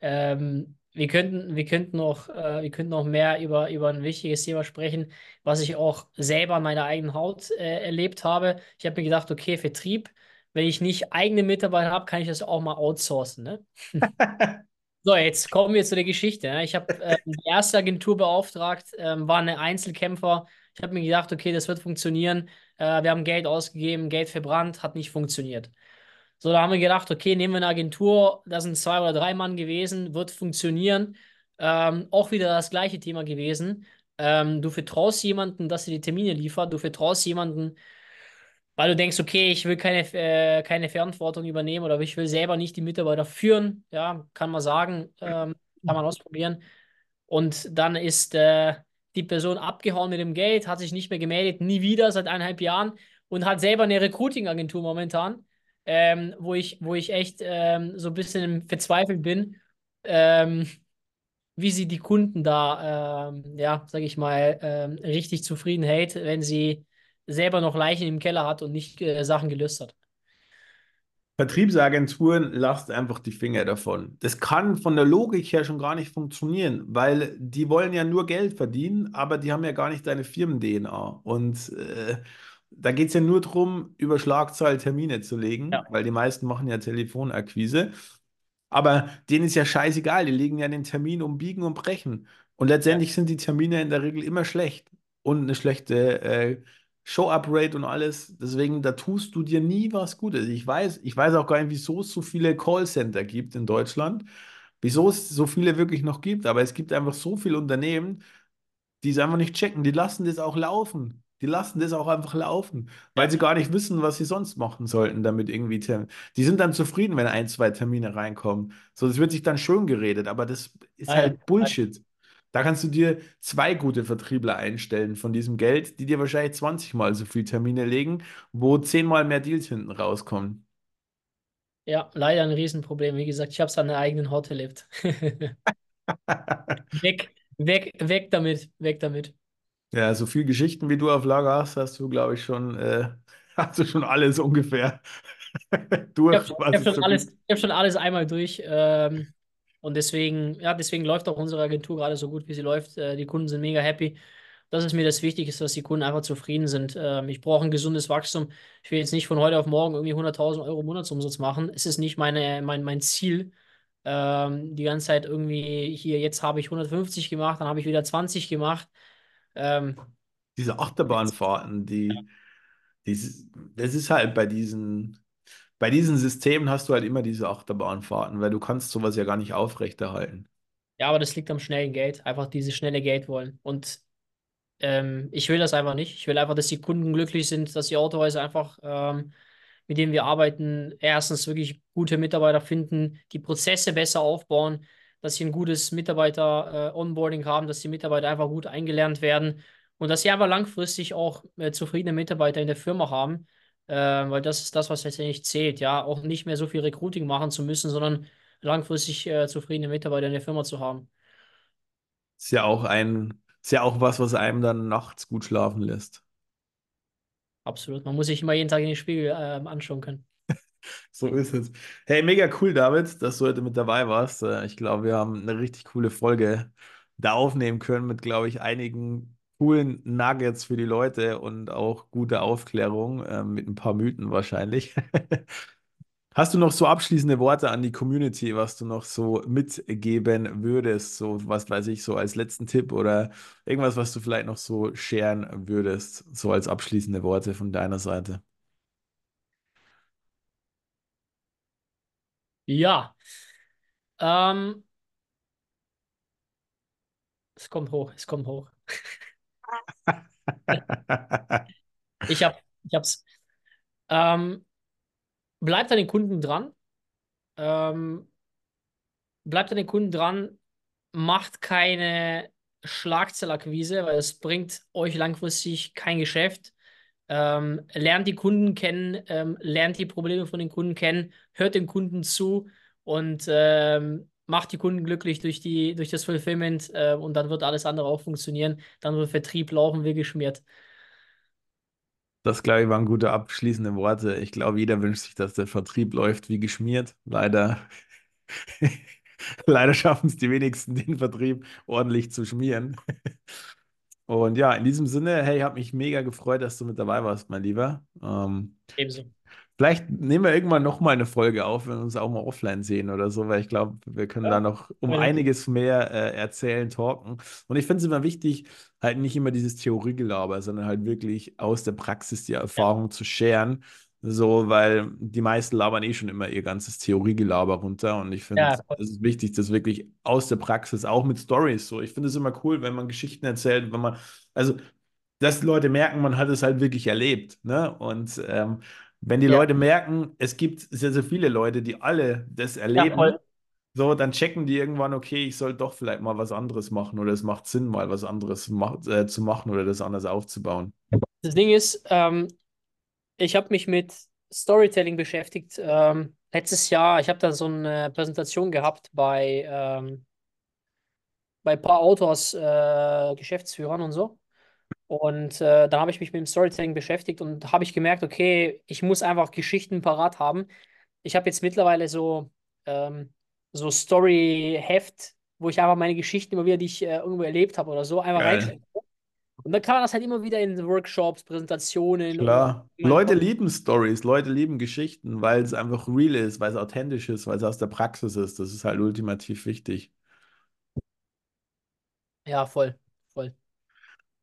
ähm, wir könnten, wir könnten noch, äh, wir könnten noch mehr über, über ein wichtiges Thema sprechen, was ich auch selber an meiner eigenen Haut äh, erlebt habe. Ich habe mir gedacht, okay, Vertrieb, wenn ich nicht eigene Mitarbeiter habe, kann ich das auch mal outsourcen. Ne? So, jetzt kommen wir zu der Geschichte. Ne? Ich habe äh, die erste Agentur beauftragt, ähm, war eine Einzelkämpfer. Ich habe mir gedacht, okay, das wird funktionieren. Äh, wir haben Geld ausgegeben, Geld verbrannt, hat nicht funktioniert. So, da haben wir gedacht, okay, nehmen wir eine Agentur, da sind zwei oder drei Mann gewesen, wird funktionieren. Ähm, auch wieder das gleiche Thema gewesen. Ähm, du vertraust jemanden, dass er die Termine liefert, du vertraust jemanden, weil du denkst, okay, ich will keine, äh, keine Verantwortung übernehmen oder ich will selber nicht die Mitarbeiter führen. Ja, kann man sagen, ähm, kann man ausprobieren. Und dann ist äh, die Person abgehauen mit dem Geld, hat sich nicht mehr gemeldet, nie wieder seit eineinhalb Jahren und hat selber eine Recruiting-Agentur momentan ähm, wo ich, wo ich echt ähm, so ein bisschen verzweifelt bin, ähm, wie sie die Kunden da, ähm, ja, sag ich mal, ähm, richtig zufrieden hält, wenn sie selber noch Leichen im Keller hat und nicht äh, Sachen gelöst hat. Vertriebsagenturen, lasst einfach die Finger davon. Das kann von der Logik her schon gar nicht funktionieren, weil die wollen ja nur Geld verdienen, aber die haben ja gar nicht deine Firmen-DNA. Und äh, da geht es ja nur darum, über Schlagzahl Termine zu legen, Ja, weil die meisten machen ja Telefonakquise. Aber denen ist ja scheißegal, die legen ja den Termin um Biegen und Brechen. Und ja, letztendlich sind die Termine in der Regel immer schlecht und eine schlechte äh, Show-Up-Rate und alles. Deswegen, da tust du dir nie was Gutes. Ich weiß, ich weiß auch gar nicht, wieso es so viele Callcenter gibt in Deutschland, wieso es so viele wirklich noch gibt, aber es gibt einfach so viele Unternehmen, die es einfach nicht checken. Die lassen das auch laufen. Die lassen das auch einfach laufen, weil sie gar nicht wissen, was sie sonst machen sollten, damit irgendwie. Term die sind dann zufrieden, wenn ein, zwei Termine reinkommen. So, das wird sich dann schön geredet, aber das ist halt Bullshit. Da kannst du dir zwei gute Vertriebler einstellen von diesem Geld, die dir wahrscheinlich 20 Mal so viel Termine legen, wo 10 Mal mehr Deals hinten rauskommen. ja, leider ein Riesenproblem. Wie gesagt, ich habe es an der eigenen Haut erlebt. Weg, weg, weg damit, weg damit. Ja, so viel Geschichten wie du auf Lager hast, hast du, glaube ich, schon, äh, hast du schon alles ungefähr durch, habe ich was hab schon so alles, ich hab schon alles einmal durch. Ähm, und deswegen, ja, deswegen läuft auch unsere Agentur gerade so gut, wie sie läuft. Äh, die Kunden sind mega happy. Das ist mir das Wichtigste, dass die Kunden einfach zufrieden sind. Ähm, ich brauche ein gesundes Wachstum. Ich will jetzt nicht von heute auf morgen irgendwie 100.000 Euro Monatsumsatz machen. Es ist nicht meine, mein, mein Ziel. Ähm, die ganze Zeit irgendwie hier, jetzt habe ich 150 gemacht, dann habe ich wieder 20 gemacht. Ähm, Diese Achterbahnfahrten, die, die, das ist halt bei diesen, bei diesen Systemen hast du halt immer diese Achterbahnfahrten, weil du kannst sowas ja gar nicht aufrechterhalten. ja, aber das liegt am schnellen Geld. Einfach dieses schnelle Geld wollen. Und Ähm, ich will das einfach nicht. Ich will einfach, dass die Kunden glücklich sind, dass die Autohäuser einfach, ähm, mit denen wir arbeiten, erstens wirklich gute Mitarbeiter finden, die Prozesse besser aufbauen, dass sie ein gutes Mitarbeiter-Onboarding haben, dass die Mitarbeiter einfach gut eingelernt werden und dass sie einfach langfristig auch äh, zufriedene Mitarbeiter in der Firma haben, äh, weil das ist das, was letztendlich zählt. Ja, auch nicht mehr so viel Recruiting machen zu müssen, sondern langfristig äh, zufriedene Mitarbeiter in der Firma zu haben. Ist ja auch ein, ist ja auch was, was einem dann nachts gut schlafen lässt. Absolut. Man muss sich immer jeden Tag in den Spiegel ähm, anschauen können. So ist es. Hey, mega cool, David, dass du heute mit dabei warst. Äh, Ich glaube, wir haben eine richtig coole Folge da aufnehmen können mit, glaube ich, einigen coolen Nuggets für die Leute und auch gute Aufklärung, äh, mit ein paar Mythen wahrscheinlich. Hast du noch so abschließende Worte an die Community, was du noch so mitgeben würdest? So, was weiß ich, so als letzten Tipp oder irgendwas, was du vielleicht noch so sharen würdest, so als abschließende Worte von deiner Seite? Ja, ähm, es kommt hoch, es kommt hoch. Ich hab, ich hab's. Ähm, bleibt an den Kunden dran. Ähm, bleibt an den Kunden dran. Macht keine Schlagzeilakquise, weil es bringt euch langfristig kein Geschäft. Ähm, lernt die Kunden kennen, ähm, lernt die Probleme von den Kunden kennen, hört den Kunden zu und ähm, macht die Kunden glücklich durch die, durch das Fulfillment äh, und dann wird alles andere auch funktionieren. Dann wird Vertrieb laufen wie geschmiert. Das, glaube ich, waren gute abschließende Worte. Ich glaube, jeder wünscht sich, dass der Vertrieb läuft wie geschmiert. Leider, leider schaffen es die wenigsten, den Vertrieb ordentlich zu schmieren. Und ja, in diesem Sinne, hey, ich habe mich mega gefreut, dass du mit dabei warst, mein Lieber. Ähm, Ebenso. Vielleicht nehmen wir irgendwann nochmal eine Folge auf, wenn wir uns auch mal offline sehen oder so, weil ich glaube, wir können Ja, da noch um einiges mehr äh, erzählen, talken. Und ich finde es immer wichtig, halt nicht immer dieses Theoriegelaber, sondern halt wirklich aus der Praxis die Erfahrung zu scheren. So, weil die meisten labern eh schon immer ihr ganzes Theoriegelaber runter. Und ich finde, ja, es ist wichtig, das wirklich aus der Praxis, auch mit Stories. So, ich finde es immer cool, wenn man Geschichten erzählt, wenn man, also dass die Leute merken, man hat es halt wirklich erlebt. Ne? Und ähm, wenn die Ja. Leute merken, es gibt sehr, sehr viele Leute, die alle das Ja, erleben, voll. so, dann checken die irgendwann, okay, ich soll doch vielleicht mal was anderes machen oder es macht Sinn, mal was anderes mach, äh, zu machen oder das anders aufzubauen. Das Ding ist, ähm, ich habe mich mit Storytelling beschäftigt. Ähm, letztes Jahr, ich habe da so eine Präsentation gehabt bei, ähm, bei ein paar Autors, äh, Geschäftsführern und so. Und äh, dann habe ich mich mit dem Storytelling beschäftigt und habe ich gemerkt, okay, ich muss einfach Geschichten parat haben. Ich habe jetzt mittlerweile so, ähm, so Story-Heft, wo ich einfach meine Geschichten immer wieder, die ich äh, irgendwo erlebt habe oder so, einfach reinschreibe. Und dann kann man das halt immer wieder in Workshops, Präsentationen Klar. Leute Kon- lieben Stories, Leute lieben Geschichten, weil es einfach real ist, weil es authentisch ist, weil es aus der Praxis ist. Das ist halt ultimativ wichtig. Ja, voll, voll.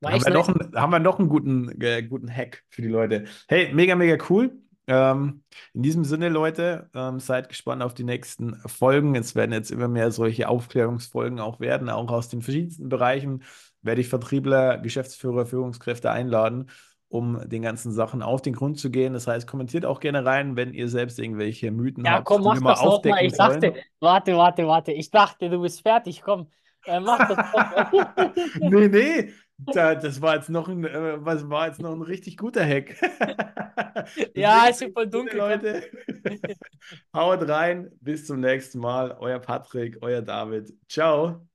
Haben wir noch einen, haben wir noch einen guten, äh, guten Hack für die Leute. Hey, mega, mega cool. Ähm, in diesem Sinne, Leute, ähm, seid gespannt auf die nächsten Folgen. Es werden jetzt immer mehr solche Aufklärungsfolgen auch werden, auch aus den verschiedensten Bereichen werde ich Vertriebler, Geschäftsführer, Führungskräfte einladen, um den ganzen Sachen auf den Grund zu gehen. Das heißt, kommentiert auch gerne rein, wenn ihr selbst irgendwelche Mythen Ja, habt, komm, die mach das noch mal. Ich dachte, warte, warte, warte. Ich dachte, du bist fertig. Komm, äh, mach das noch. Nee, nee, da, das war jetzt noch ein, äh, was war jetzt noch ein richtig guter Hack. Ja, ist super dunkel. komm. Leute, haut rein, bis zum nächsten Mal. Euer Patrick, euer David. Ciao.